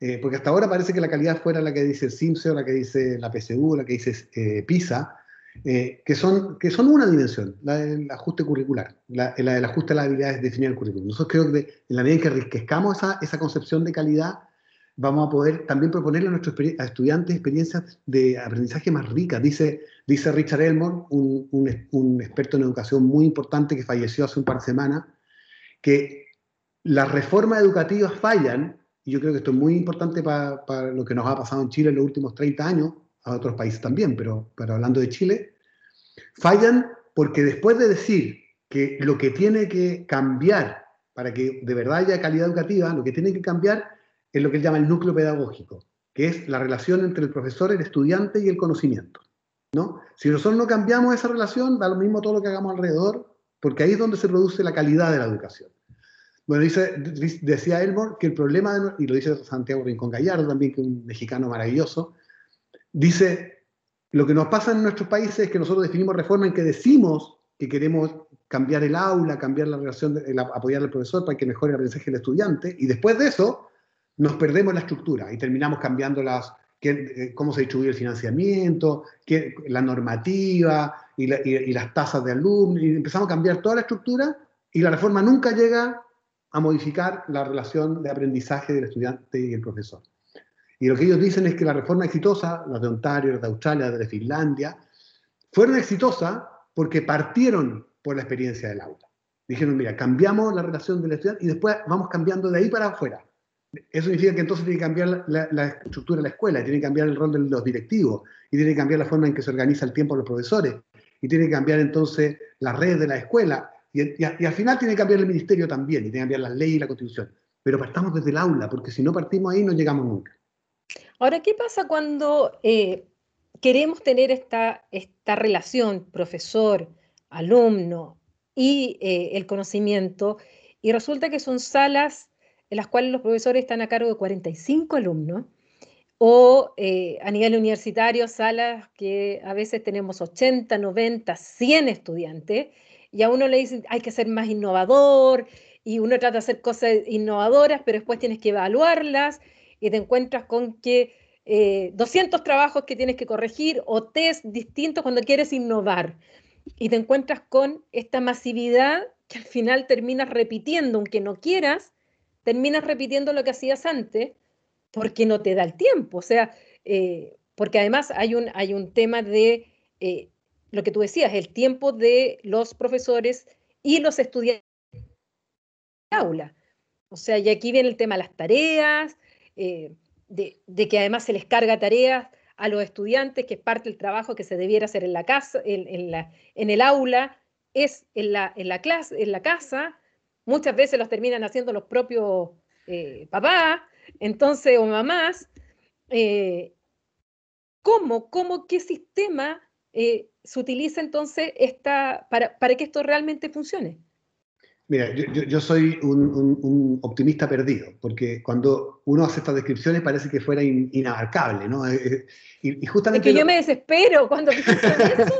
Eh, porque hasta ahora parece que la calidad fuera la que dice CIMSE o la que dice la PSU, la que dice eh, PISA, eh, que, son, que son una dimensión, la del ajuste curricular, la, la del ajuste a las habilidades definidas el currículum. Nosotros creo que en la medida en que enriquezcamos esa, esa concepción de calidad, vamos a poder también proponerle a nuestros estudiantes experiencias de aprendizaje más ricas. Dice, dice Richard Elmore, un, un, un experto en educación muy importante que falleció hace un par de semanas, que las reformas educativas fallan, y yo creo que esto es muy importante para, lo que nos ha pasado en Chile en los últimos 30 años, a otros países también, pero, pero hablando de Chile, fallan porque después de decir que lo que tiene que cambiar para que de verdad haya calidad educativa, lo que tiene que cambiar es lo que él llama el núcleo pedagógico, que es la relación entre el profesor, el estudiante y el conocimiento. ¿no? Si nosotros no cambiamos esa relación, da lo mismo todo lo que hagamos alrededor, porque ahí es donde se produce la calidad de la educación. Bueno, dice, decía Elmore que el problema, y lo dice Santiago Rincón Gallardo también, que es un mexicano maravilloso, dice, lo que nos pasa en nuestros países es que nosotros definimos reforma en que decimos que queremos cambiar el aula, cambiar la relación, apoyar al profesor para que mejore el aprendizaje del estudiante, y después de eso nos perdemos la estructura y terminamos cambiando las, eh, cómo se distribuye el financiamiento, qué, la normativa y, y, las tasas de alumnos, y empezamos a cambiar toda la estructura y la reforma nunca llega a modificar la relación de aprendizaje del estudiante y el profesor. Y lo que ellos dicen es que la reforma exitosa, las de Ontario, las de Australia, las de Finlandia, fueron exitosas porque partieron por la experiencia del aula. Dijeron, mira, cambiamos la relación del estudiante y después vamos cambiando de ahí para afuera. Eso significa que entonces tiene que cambiar la, estructura de la escuela, tiene que cambiar el rol de los directivos, y tiene que cambiar la forma en que se organiza el tiempo de los profesores, y tiene que cambiar entonces la red de la escuela, y, al final tiene que cambiar el ministerio también, y tiene que cambiar las leyes y la constitución. Pero partamos desde el aula, porque si no partimos ahí no llegamos nunca. Ahora, ¿qué pasa cuando eh, queremos tener esta, esta relación profesor, alumno y eh, el conocimiento, y resulta que son salas en las cuales los profesores están a cargo de 45 alumnos, o eh, a nivel universitario, salas que a veces tenemos 80, 90, 100 estudiantes, y a uno le dicen hay que ser más innovador y uno trata de hacer cosas innovadoras, pero después tienes que evaluarlas y te encuentras con que 200 eh, trabajos que tienes que corregir o test distintos cuando quieres innovar. Y te encuentras con esta masividad que al final terminas repitiendo, aunque no quieras, terminas repitiendo lo que hacías antes porque no te da el tiempo. O sea, eh, porque además hay un, hay un tema de eh, lo que tú decías, el tiempo de los profesores y los estudiantes en aula. O sea, y aquí viene el tema de las tareas, eh, de, que además se les carga tareas a los estudiantes, que es parte del trabajo que se debiera hacer en la casa, en, la, en el aula, es en la, en la, clase, en la casa. Muchas veces los terminan haciendo los propios papás, entonces, o mamás. Eh, ¿Cómo, cómo, qué sistema eh, se utiliza entonces esta, para, para, que esto realmente funcione? Mira, yo, yo, soy un, un, optimista perdido, porque cuando uno hace estas descripciones parece que fuera inabarcable, ¿no? Eh, y, justamente... Es que yo me desespero cuando pienso en eso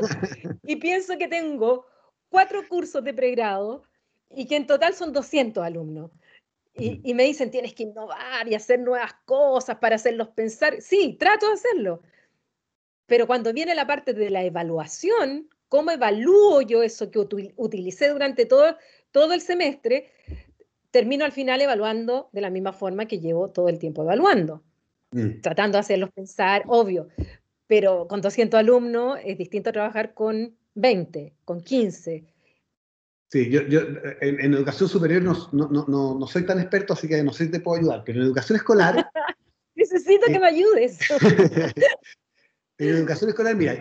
y pienso que tengo cuatro cursos de pregrado y que en total son 200 alumnos. Y, y, me dicen, tienes que innovar y hacer nuevas cosas para hacerlos pensar. Sí, trato de hacerlo, pero cuando viene la parte de la evaluación, ¿cómo evalúo yo eso que utilicé durante todo, todo el semestre? Termino al final evaluando de la misma forma que llevo todo el tiempo evaluando, mm. tratando de hacerlos pensar, obvio, pero con 200 alumnos es distinto trabajar con 20, con 15. Sí, yo, yo en, educación superior no, no, no, no, soy tan experto, así que no sé si te puedo ayudar, pero en educación escolar... Necesito que me ayudes. En educación escolar, mira,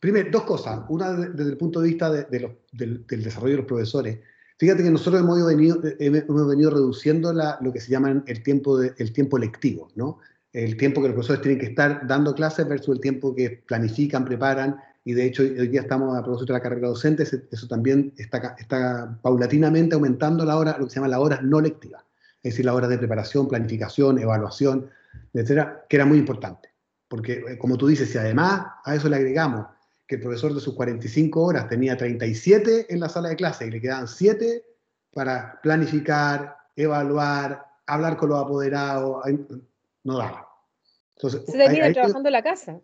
primero, dos cosas. Una desde el punto de vista de, del, desarrollo de los profesores. Fíjate que nosotros hemos venido, eh, hemos venido reduciendo la, lo que se llama el tiempo, de, el tiempo lectivo, ¿no? El tiempo que los profesores tienen que estar dando clases versus el tiempo que planifican, preparan. Y de hecho, hoy día estamos a propósito de la carrera docente, eso también está, está paulatinamente aumentando la hora, lo que se llama la hora no lectiva. Es decir, la hora de preparación, planificación, evaluación, etcétera, que era muy importante. Porque, eh, como tú dices, si además a eso le agregamos que el profesor de sus 45 horas tenía 37 en la sala de clase y le quedaban 7 para planificar, evaluar, hablar con los apoderados, no daba. Entonces, Se termina trabajando en la casa.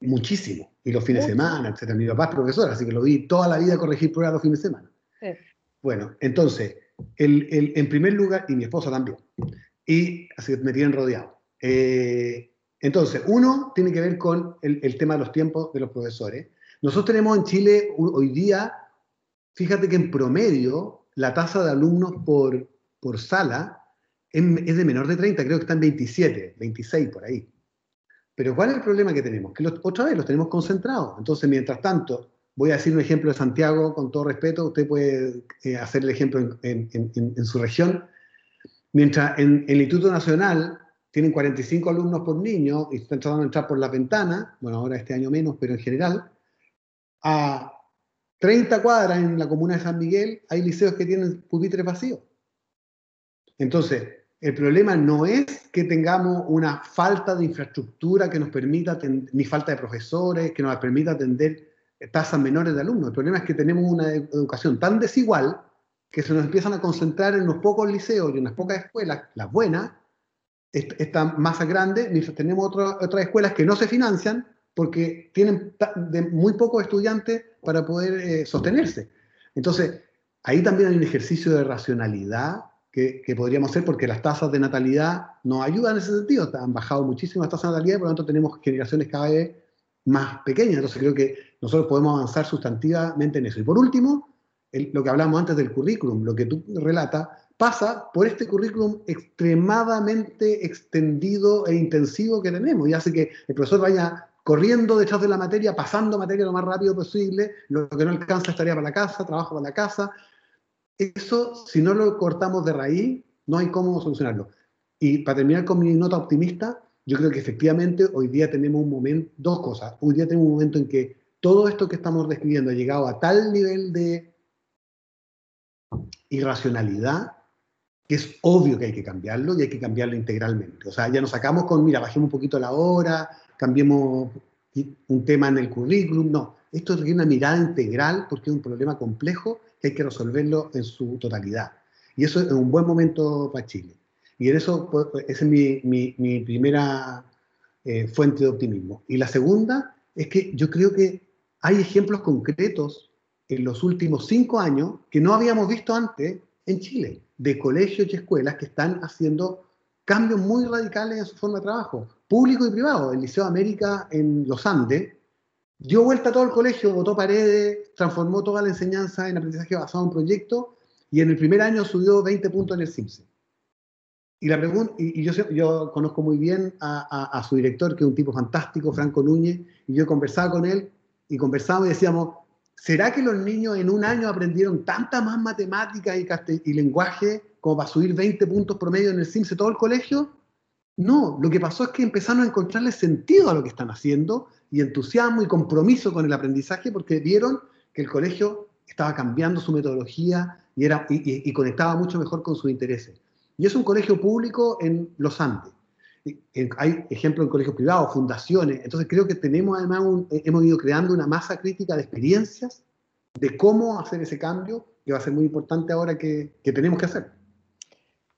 Muchísimo. Y los fines de semana, etc. Mi papá es profesor, así que lo vi toda la vida corregir pruebas los fines de semana. Bueno, entonces, el, el, en primer lugar, y mi esposa también, y así que me tienen rodeado. Eh, entonces, uno tiene que ver con el, tema de los tiempos de los profesores. Nosotros tenemos en Chile hoy día, fíjate que en promedio la tasa de alumnos por, por sala es, de menor de 30, creo que está en 27, 26 por ahí. Pero ¿cuál es el problema que tenemos? Que otra vez los tenemos concentrados. Entonces, mientras tanto, voy a decir un ejemplo de Santiago, con todo respeto, usted puede eh, hacer el ejemplo en, en, su región. Mientras en el Instituto Nacional tienen 45 alumnos por niño y están tratando de entrar por la ventana, bueno, ahora este año menos, pero en general, a 30 cuadras en la comuna de San Miguel hay liceos que tienen pupitres vacíos. Entonces, el problema no es que tengamos una falta de infraestructura que nos permita, ni falta de profesores, que nos permita atender tasas menores de alumnos. El problema es que tenemos una educación tan desigual que se nos empiezan a concentrar en unos pocos liceos y unas pocas escuelas, las buenas, esta masa grande, mientras tenemos otras escuelas que no se financian porque tienen muy pocos estudiantes para poder eh, sostenerse. Entonces, ahí también hay un ejercicio de racionalidad que, podríamos hacer porque las tasas de natalidad nos ayudan en ese sentido. Han bajado muchísimo las tasas de natalidad y por lo tanto tenemos generaciones cada vez más pequeñas. Entonces creo que nosotros podemos avanzar sustantivamente en eso. Y por último, lo que hablamos antes del currículum, lo que tú relatas, pasa por este currículum extremadamente extendido e intensivo que tenemos y hace que el profesor vaya corriendo detrás de la materia, pasando materia lo más rápido posible, lo que no alcanza estaría para la casa, trabajo para la casa. Eso, si no lo cortamos de raíz, no hay cómo solucionarlo. Y para terminar con mi nota optimista, yo creo que efectivamente hoy día tenemos un momento, dos cosas. Hoy día tenemos un momento en que todo esto que estamos describiendo ha llegado a tal nivel de irracionalidad que es obvio que hay que cambiarlo y hay que cambiarlo integralmente. O sea, ya nos sacamos con, mira, bajemos un poquito la hora, cambiemos un tema en el currículum. No, esto requiere una mirada integral porque es un problema complejo que hay que resolverlo en su totalidad. Y eso es un buen momento para Chile. Y en eso, pues, pues, es mi, primera eh, fuente de optimismo. Y la segunda es que yo creo que hay ejemplos concretos en los últimos cinco años que no habíamos visto antes en Chile de colegios y escuelas que están haciendo cambios muy radicales en su forma de trabajo, público y privado. El Liceo América en los Andes dio vuelta a todo el colegio, botó paredes, transformó toda la enseñanza en aprendizaje basado en proyectos y en el primer año subió 20 puntos en el CIMSE. Y, la pregunta, y, yo, yo, conozco muy bien a, su director, que es un tipo fantástico, Franco Núñez, y yo conversaba con él y conversábamos y decíamos, ¿será que los niños en un año aprendieron tanta más matemática y, y lenguaje como para subir 20 puntos promedio en el CIMSE todo el colegio? No, lo que pasó es que empezaron a encontrarle sentido a lo que están haciendo y entusiasmo y compromiso con el aprendizaje porque vieron que el colegio estaba cambiando su metodología y, era, y, conectaba mucho mejor con sus intereses. Y es un colegio público en los Andes. Hay ejemplos en colegios privados, fundaciones. Entonces creo que tenemos además, hemos ido creando una masa crítica de experiencias de cómo hacer ese cambio, que va a ser muy importante ahora que tenemos que hacer.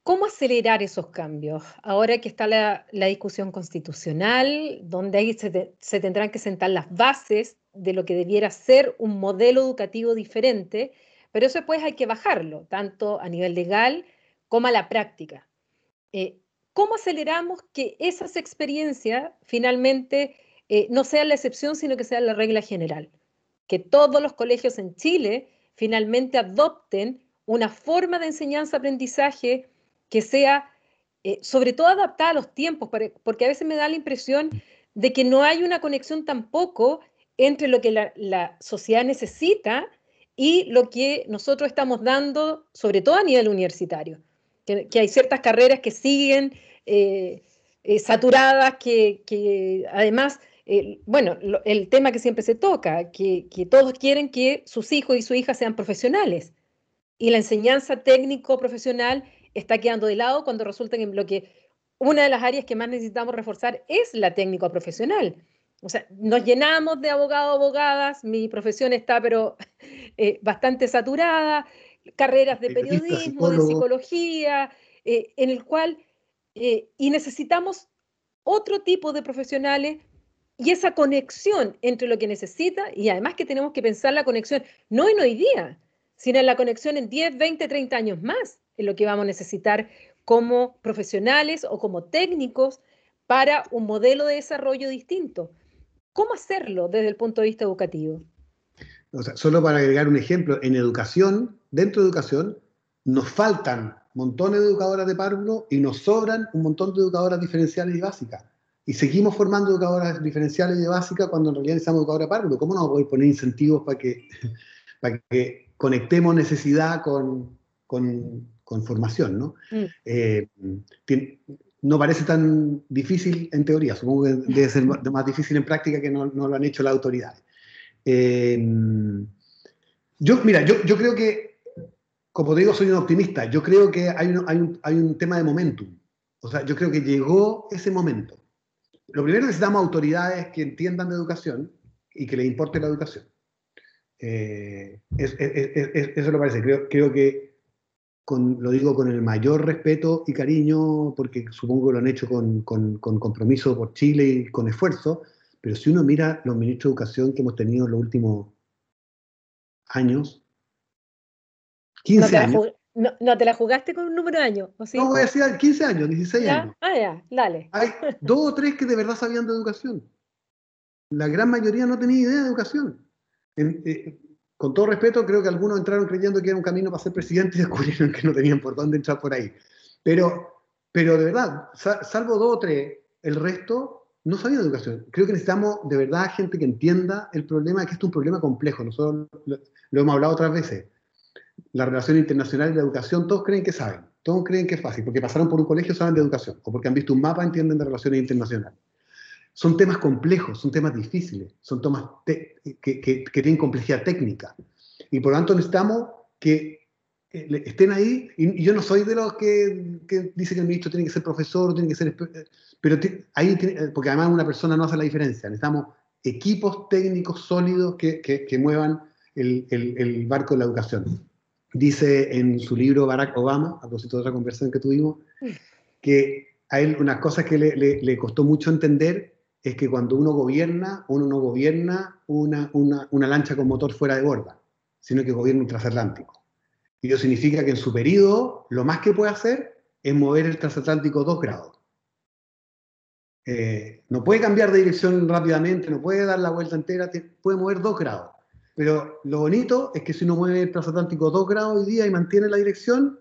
¿Cómo acelerar esos cambios? Ahora que está la, discusión constitucional, donde ahí se, se, tendrán que sentar las bases de lo que debiera ser un modelo educativo diferente, pero eso después hay que bajarlo, tanto a nivel legal como a la práctica. Eh, ¿Cómo aceleramos que esas experiencias finalmente eh, no sean la excepción, sino que sean la regla general? Que todos los colegios en Chile finalmente adopten una forma de enseñanza-aprendizaje que sea eh, sobre todo adaptada a los tiempos, porque a veces me da la impresión de que no hay una conexión tampoco entre lo que la, sociedad necesita y lo que nosotros estamos dando, sobre todo a nivel universitario. Que, hay ciertas carreras que siguen eh, eh, saturadas, que, además, bueno, el tema que siempre se toca, que, que todos quieren que sus hijos y sus hijas sean profesionales. Y la enseñanza técnico-profesional está quedando de lado cuando resulta que lo que una de las áreas que más necesitamos reforzar es la técnico profesional. O sea, nos llenamos de abogados, abogadas, mi profesión está pero eh, bastante saturada, carreras de periodismo, de psicología, eh, en el cual, eh, y necesitamos otro tipo de profesionales y esa conexión entre lo que necesita y además que tenemos que pensar la conexión no en hoy día, sino en la conexión en 10, 20, 30 años más lo que vamos a necesitar como profesionales o como técnicos para un modelo de desarrollo distinto. ¿Cómo hacerlo desde el punto de vista educativo? solo para agregar un ejemplo, en educación, dentro de educación, nos faltan montones de educadoras de párvulo y nos sobran un montón de educadoras diferenciales y básicas. Y seguimos formando educadoras diferenciales y básicas cuando en realidad necesitamos educadoras de párvulo. ¿Cómo no voy a poner incentivos para que, para que conectemos necesidad con, con, con formación, ¿no? Mm. Eh, no parece tan difícil en teoría, supongo que debe ser más difícil en práctica que no, lo han hecho las autoridades. Eh, yo, mira, yo, yo, creo que, como te digo, soy un optimista, yo creo que hay un, hay, un, hay un tema de momentum, o sea, yo creo que llegó ese momento. Lo primero necesitamos autoridades que entiendan de educación y que les importe la educación. Eh, eso lo parece. Creo, creo que lo digo con el mayor respeto y cariño, porque supongo que lo han hecho con, compromiso por Chile y con esfuerzo, pero si uno mira los ministros de educación que hemos tenido en los últimos años, 15 años. No, te la jugaste con un número de años? No, voy a decir 15 años, 16 años. Ah, ya, dale. Hay dos o tres que de verdad sabían de educación. La gran mayoría no tenía idea de educación. Eh, con todo respeto, creo que algunos entraron creyendo que era un camino para ser presidente y descubrieron que no tenían por dónde entrar por ahí. Pero, pero de verdad, salvo dos o tres, el resto no sabía de educación. Creo que necesitamos de verdad gente que entienda el problema, que esto es un problema complejo. Nosotros lo, hemos hablado otras veces. La relación internacional y la educación, todos creen que saben, todos creen que es fácil, porque pasaron por un colegio saben de educación, o porque han visto un mapa entienden de relaciones internacionales. Son temas complejos, son temas difíciles, son temas que, que, tienen complejidad técnica. Y por lo tanto necesitamos que estén ahí. Y, yo no soy de los que, que dice que el ministro tiene que ser profesor, tiene que ser... Pero ahí, porque además una persona no hace la diferencia. Necesitamos equipos técnicos sólidos que, que muevan el, el, el, barco de la educación. Dice en su libro Barack Obama, a propósito de otra conversación que tuvimos, que a él unas cosas que le, le, le, costó mucho entender es que cuando uno gobierna, uno no gobierna una, una, lancha con motor fuera de borda, sino que gobierna un transatlántico. Y eso significa que en su periodo lo más que puede hacer es mover el transatlántico dos grados. Eh, no puede cambiar de dirección rápidamente, no puede dar la vuelta entera, puede mover dos grados. Pero lo bonito es que si uno mueve el transatlántico dos grados hoy día y mantiene la dirección,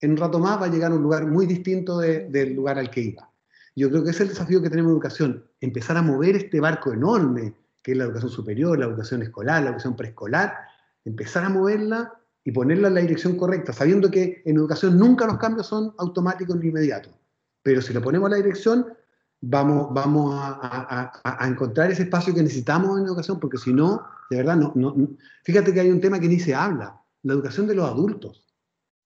en un rato más va a llegar a un lugar muy distinto del lugar al que iba. Yo creo que ese es el desafío que tenemos en educación, empezar a mover este barco enorme, que es la educación superior, la educación escolar, la educación preescolar, empezar a moverla y ponerla en la dirección correcta, sabiendo que en educación nunca los cambios son automáticos ni inmediatos. Pero si lo ponemos en la dirección, vamos, vamos a, encontrar ese espacio que necesitamos en educación, porque si no, de verdad, no, no, fíjate que hay un tema que ni se habla, la educación de los adultos.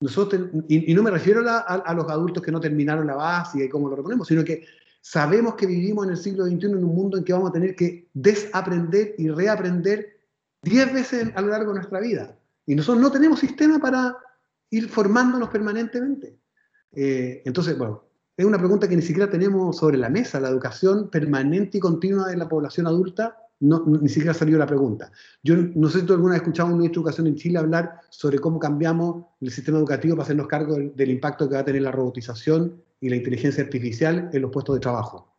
Nosotros, y, no me refiero a, los adultos que no terminaron la base y cómo lo reponemos, sino que sabemos que vivimos en el siglo XXI en un mundo en que vamos a tener que desaprender y reaprender diez veces a lo largo de nuestra vida. Y nosotros no tenemos sistema para ir formándonos permanentemente. Eh, entonces, bueno, es una pregunta que ni siquiera tenemos sobre la mesa. La educación permanente y continua de la población adulta, no, ni siquiera ha salido la pregunta. Yo no sé si tú alguna vez has escuchado a un ministro de Educación en Chile hablar sobre cómo cambiamos el sistema educativo para hacernos cargo del, impacto que va a tener la robotización y la inteligencia artificial en los puestos de trabajo.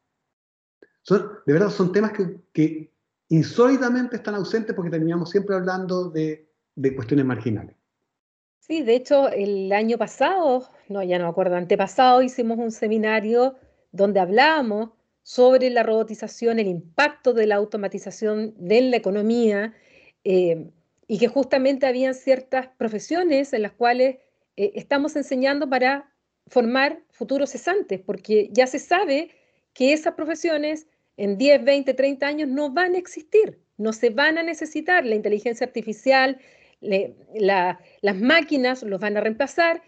Son, de verdad, son temas que, que insólitamente están ausentes porque terminamos siempre hablando de, de cuestiones marginales. Sí, de hecho, el año pasado, no, ya no me acuerdo, antepasado, hicimos un seminario donde hablábamos sobre la robotización, el impacto de la automatización en la economía, eh, y que justamente habían ciertas profesiones en las cuales eh, estamos enseñando para formar futuros cesantes, porque ya se sabe que esas profesiones en 10, 20, 30 años no van a existir, no se van a necesitar. La inteligencia artificial, las máquinas los van a reemplazar,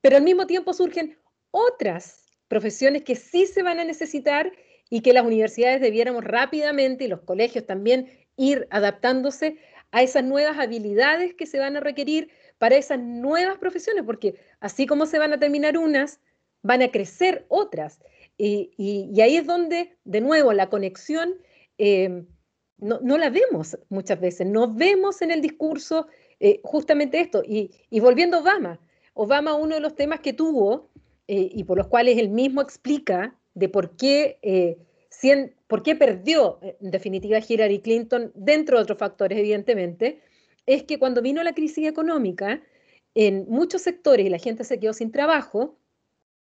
pero al mismo tiempo surgen otras profesiones que sí se van a necesitar y que las universidades debiéramos rápidamente y los colegios también ir adaptándose a esas nuevas habilidades que se van a requerir para esas nuevas profesiones, porque así como se van a terminar unas, van a crecer otras. Y, ahí es donde, de nuevo, la conexión eh, no, no, la vemos muchas veces, no vemos en el discurso eh, justamente esto. Y, volviendo a Obama, Obama uno de los temas que tuvo eh, y por los cuales él mismo explica de por qué, eh, por qué perdió en definitiva Hillary Clinton, dentro de otros factores evidentemente, es que cuando vino la crisis económica, en muchos sectores y la gente se quedó sin trabajo,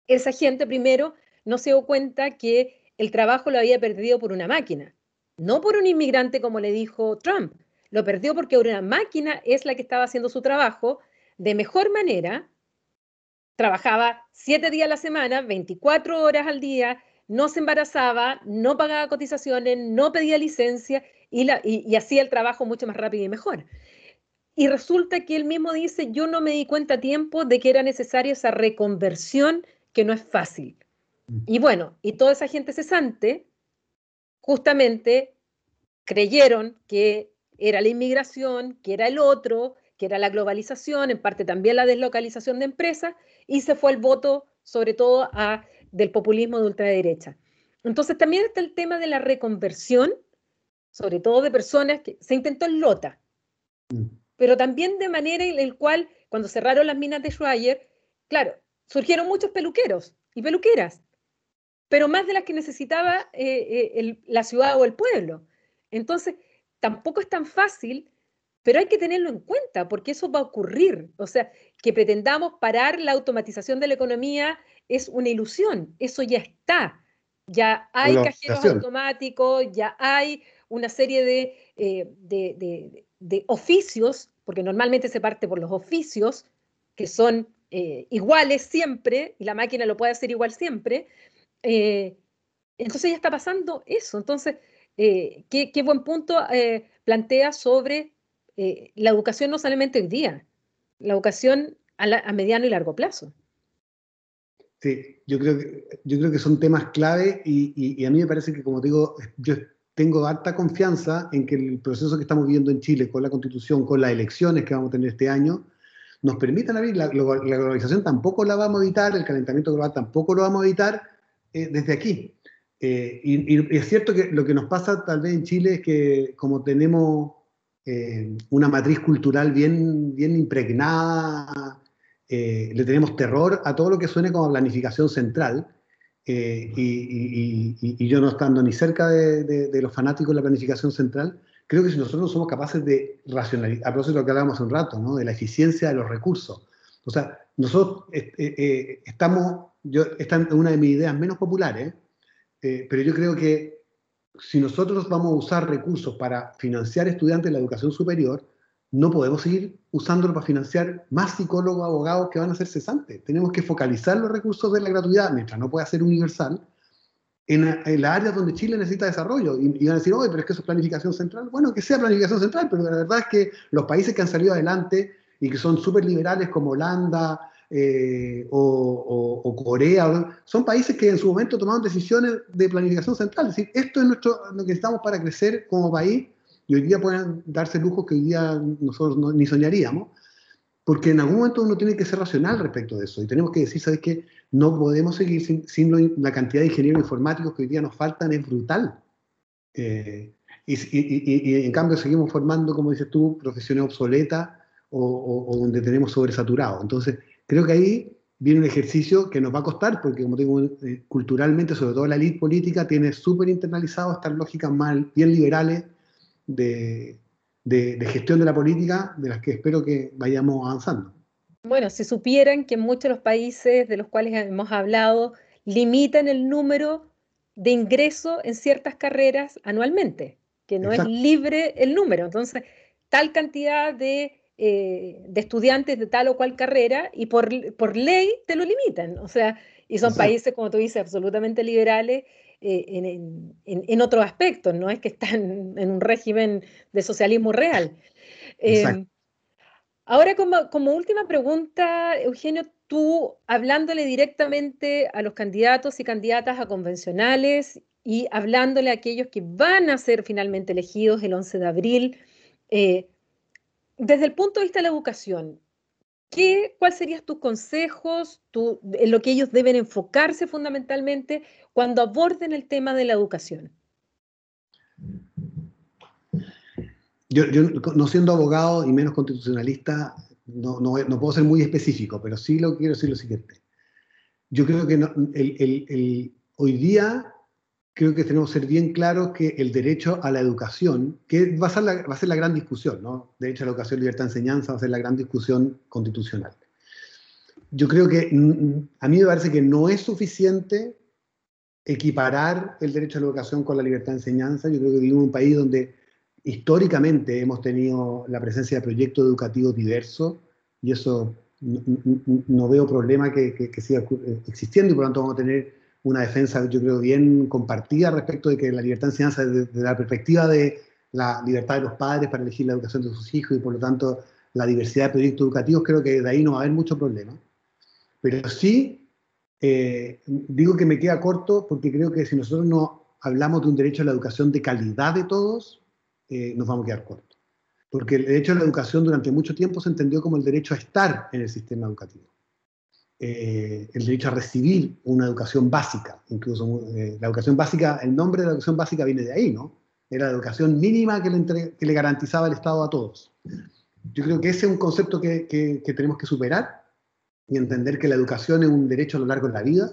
esa gente primero no se dio cuenta que el trabajo lo había perdido por una máquina, no por un inmigrante como le dijo Trump, lo perdió porque una máquina es la que estaba haciendo su trabajo de mejor manera. Trabajaba siete días a la semana, 24 horas al día, no se embarazaba, no pagaba cotizaciones, no pedía licencia y, y hacía el trabajo mucho más rápido y mejor. Y resulta que él mismo dice, yo no me di cuenta a tiempo de que era necesaria esa reconversión que no es fácil. Mm. Y bueno, y toda esa gente cesante justamente creyeron que era la inmigración, que era el otro, que era la globalización, en parte también la deslocalización de empresas, y se fue el voto sobre todo a, del populismo de ultraderecha. Entonces también está el tema de la reconversión, sobre todo de personas que se intentó en Lota, mm. pero también de manera en la cual cuando cerraron las minas de Schreier, claro, surgieron muchos peluqueros y peluqueras, pero más de las que necesitaba eh, eh, la ciudad o el pueblo. Entonces, tampoco es tan fácil, pero hay que tenerlo en cuenta porque eso va a ocurrir. O sea, que pretendamos parar la automatización de la economía es una ilusión, eso ya está. Ya hay cajeros automáticos, ya hay una serie eh, de, de, oficios, porque normalmente se parte por los oficios, que son eh, iguales siempre, y la máquina lo puede hacer igual siempre. Eh, entonces ya está pasando eso. Entonces, eh, qué, buen punto plantea sobre eh, la educación no solamente hoy día, la educación a, mediano y largo plazo. Sí, yo creo que, yo creo que son temas clave y, a mí me parece que, como digo, yo tengo alta confianza en que el proceso que estamos viviendo en Chile con la constitución, con las elecciones que vamos a tener este año, nos permitan abrir. La, globalización tampoco la vamos a evitar, el calentamiento global tampoco lo vamos a evitar desde aquí. Eh, y, es cierto que lo que nos pasa tal vez en Chile es que como tenemos eh, una matriz cultural bien, bien impregnada, eh, le tenemos terror a todo lo que suene como planificación central, eh, y, yo no estando ni cerca de, los fanáticos de la planificación central, creo que si nosotros no somos capaces de racionalizar, a propósito de lo que hablábamos hace un rato, ¿no? de la eficiencia de los recursos. O sea, nosotros eh, estamos, yo, esta es una de mis ideas menos populares, pero yo creo que si nosotros vamos a usar recursos para financiar estudiantes de la educación superior, no podemos seguir usándolo para financiar más psicólogos, abogados que van a ser cesantes. Tenemos que focalizar los recursos de la gratuidad, mientras no pueda ser universal, en, las áreas donde Chile necesita desarrollo. Y, van a decir, oye, pero es que eso es planificación central. Bueno, que sea planificación central, pero la verdad es que los países que han salido adelante y que son súper liberales como Holanda eh, o, Corea, son países que en su momento tomaron decisiones de planificación central. Es decir, esto es nuestro, lo que necesitamos para crecer como país y hoy día pueden darse lujos que hoy día nosotros ni soñaríamos, porque en algún momento uno tiene que ser racional respecto de eso y tenemos que decir, ¿sabes qué? No podemos seguir sin, la cantidad de ingenieros informáticos que hoy día nos faltan, es brutal. Eh, y, en cambio seguimos formando, como dices tú, profesiones obsoletas o, donde tenemos sobresaturado. Entonces, creo que ahí viene un ejercicio que nos va a costar, porque como digo, eh, culturalmente, sobre todo la élite política, tiene súper internalizado estas lógicas más bien liberales de, gestión de la política de las que espero que vayamos avanzando. Bueno, si supieran que muchos de los países de los cuales hemos hablado limitan el número de ingreso en ciertas carreras anualmente, que no es libre el número. Entonces, tal cantidad de, eh, de, estudiantes de tal o cual carrera y por, por ley te lo limitan. O sea, y son países, como tú dices, absolutamente liberales eh, en, en, otros aspectos, no es que están en un régimen de socialismo real. Em, ahora, como, como, última pregunta, Eugenio, tú hablándole directamente a los candidatos y candidatas a convencionales y hablándole a aquellos que van a ser finalmente elegidos el 11 de abril, eh, desde el punto de vista de la educación, ¿Qué, ¿Cuáles serían tus consejos en lo que ellos deben enfocarse fundamentalmente cuando aborden el tema de la educación? Yo, no siendo abogado y menos constitucionalista, no, no, no, puedo ser muy específico, pero sí lo quiero decir lo siguiente. Yo creo que el, el, hoy día creo que tenemos que ser bien claros que el derecho a la educación, que va a ser la, va a ser la gran discusión, ¿no? Derecho a la educación, libertad de enseñanza, va a ser la gran discusión constitucional. Yo creo que a mí me parece que no es suficiente equiparar el derecho a la educación con la libertad de enseñanza. Yo creo que vivimos en un país donde históricamente hemos tenido la presencia de proyectos educativos diversos y eso no, veo problema que, que, siga existiendo y por lo tanto vamos a tener una defensa, yo creo, bien compartida respecto de que la libertad de enseñanza, desde, la perspectiva de la libertad de los padres para elegir la educación de sus hijos y por lo tanto la diversidad de proyectos educativos, creo que de ahí no va a haber mucho problema. Pero sí, eh, digo que me queda corto porque creo que si nosotros no hablamos de un derecho a la educación de calidad de todos, eh, nos vamos a quedar cortos. Porque el derecho a la educación durante mucho tiempo se entendió como el derecho a estar en el sistema educativo. Eh, el derecho a recibir una educación básica, incluso eh, la educación básica, el nombre de la educación básica viene de ahí, ¿no? Era la educación mínima que le, garantizaba el Estado a todos. Yo creo que ese es un concepto que, tenemos que superar y entender que la educación es un derecho a lo largo de la vida.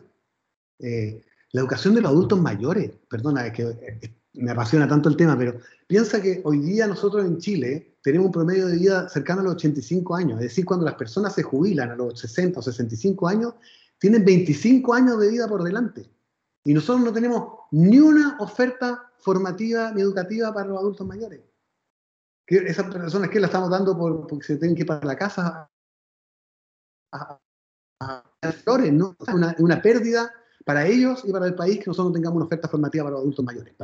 Eh, la educación de los adultos mayores, perdona, que me apasiona tanto el tema, pero piensa que hoy día nosotros en Chile tenemos un promedio de vida cercano a los 85 años, es decir, cuando las personas se jubilan a los 60 o 65 años, tienen 25 años de vida por delante. Y nosotros no tenemos ni una oferta formativa ni educativa para los adultos mayores. Esas personas que la estamos dando por, porque se tienen que ir para la casa a, flores, ¿no? Una, una pérdida para ellos y para el país que nosotros no tengamos una oferta formativa para los adultos mayores.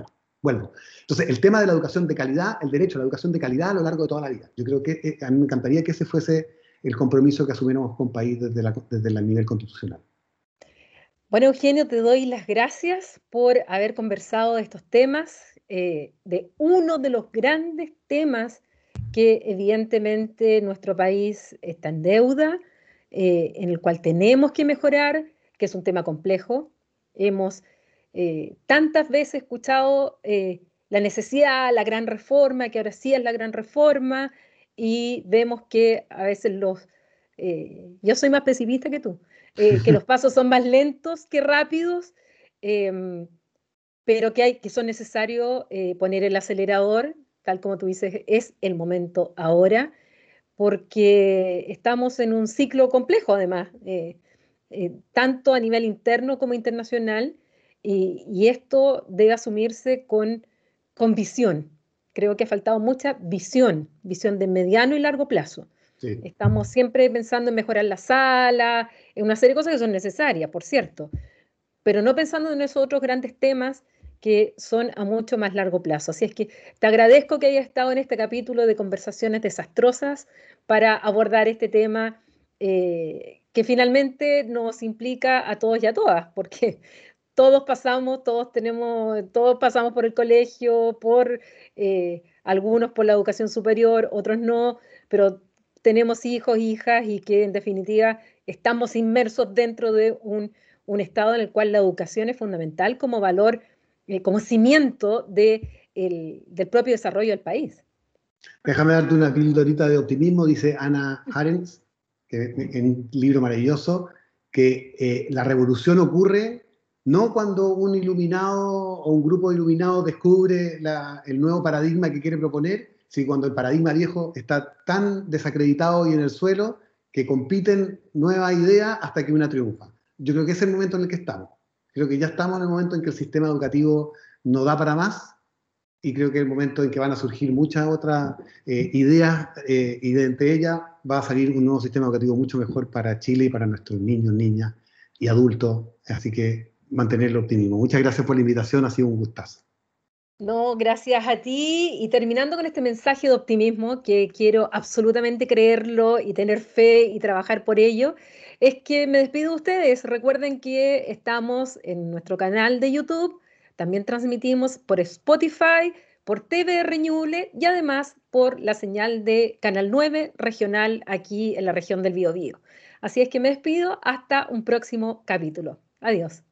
Vuelvo. Entonces, el tema de la educación de calidad, el derecho a la educación de calidad a lo largo de toda la vida. Yo creo que eh, a mí me encantaría que ese fuese el compromiso que asumiéramos con país desde, desde el nivel constitucional. Bueno, Eugenio, te doy las gracias por haber conversado de estos temas, eh, de uno de los grandes temas que evidentemente nuestro país está en deuda, eh, en el cual tenemos que mejorar, que es un tema complejo. Hemos eh, tantas veces escuchado eh, la necesidad, la gran reforma, que ahora sí es la gran reforma, y vemos que a veces los, eh, yo soy más pesimista que tú, que los pasos son más lentos que rápidos, em, pero que, hay, que son necesarios poner el acelerador, tal como tú dices, es el momento ahora, porque estamos en un ciclo complejo además, tanto a nivel interno como internacional, y, esto debe asumirse con, con visión. Creo que ha faltado mucha visión, visión de mediano y largo plazo. Estamos siempre pensando en mejorar la sala, en una serie de cosas que son necesarias, por cierto, pero no pensando en esos otros grandes temas que son a mucho más largo plazo. Así es que te agradezco que hayas estado en este capítulo de conversaciones desastrosas para abordar este tema eh, que finalmente nos implica a todos y a todas, porque todos pasamos, todos tenemos, todos pasamos por el colegio, por eh, algunos por la educación superior, otros no, pero tenemos hijos, hijas y que en definitiva estamos inmersos dentro de un, estado en el cual la educación es fundamental como valor, eh, como cimiento de del propio desarrollo del país. Déjame darte una pildorita de optimismo, dice Ana Arens, que, en un libro maravilloso, que eh, la revolución ocurre no cuando un iluminado o un grupo de iluminados descubre el nuevo paradigma que quiere proponer, sino cuando el paradigma viejo está tan desacreditado y en el suelo que compiten nuevas ideas hasta que una triunfa. Yo creo que es el momento en el que estamos. Creo que ya estamos en el momento en que el sistema educativo no da para más y creo que es el momento en que van a surgir muchas otras eh, ideas eh, y de entre ellas va a salir un nuevo sistema educativo mucho mejor para Chile y para nuestros niños, niñas y adultos. Así que mantener el optimismo. Muchas gracias por la invitación, ha sido un gustazo. No, gracias a ti. Y terminando con este mensaje de optimismo, que quiero absolutamente creerlo y tener fe y trabajar por ello, es que me despido de ustedes. Recuerden que estamos en nuestro canal de YouTube, también transmitimos por Spotify, por TVR Ñuble y además por la señal de Canal 9 regional aquí en la región del Biobío. Así es que me despido hasta un próximo capítulo. Adiós.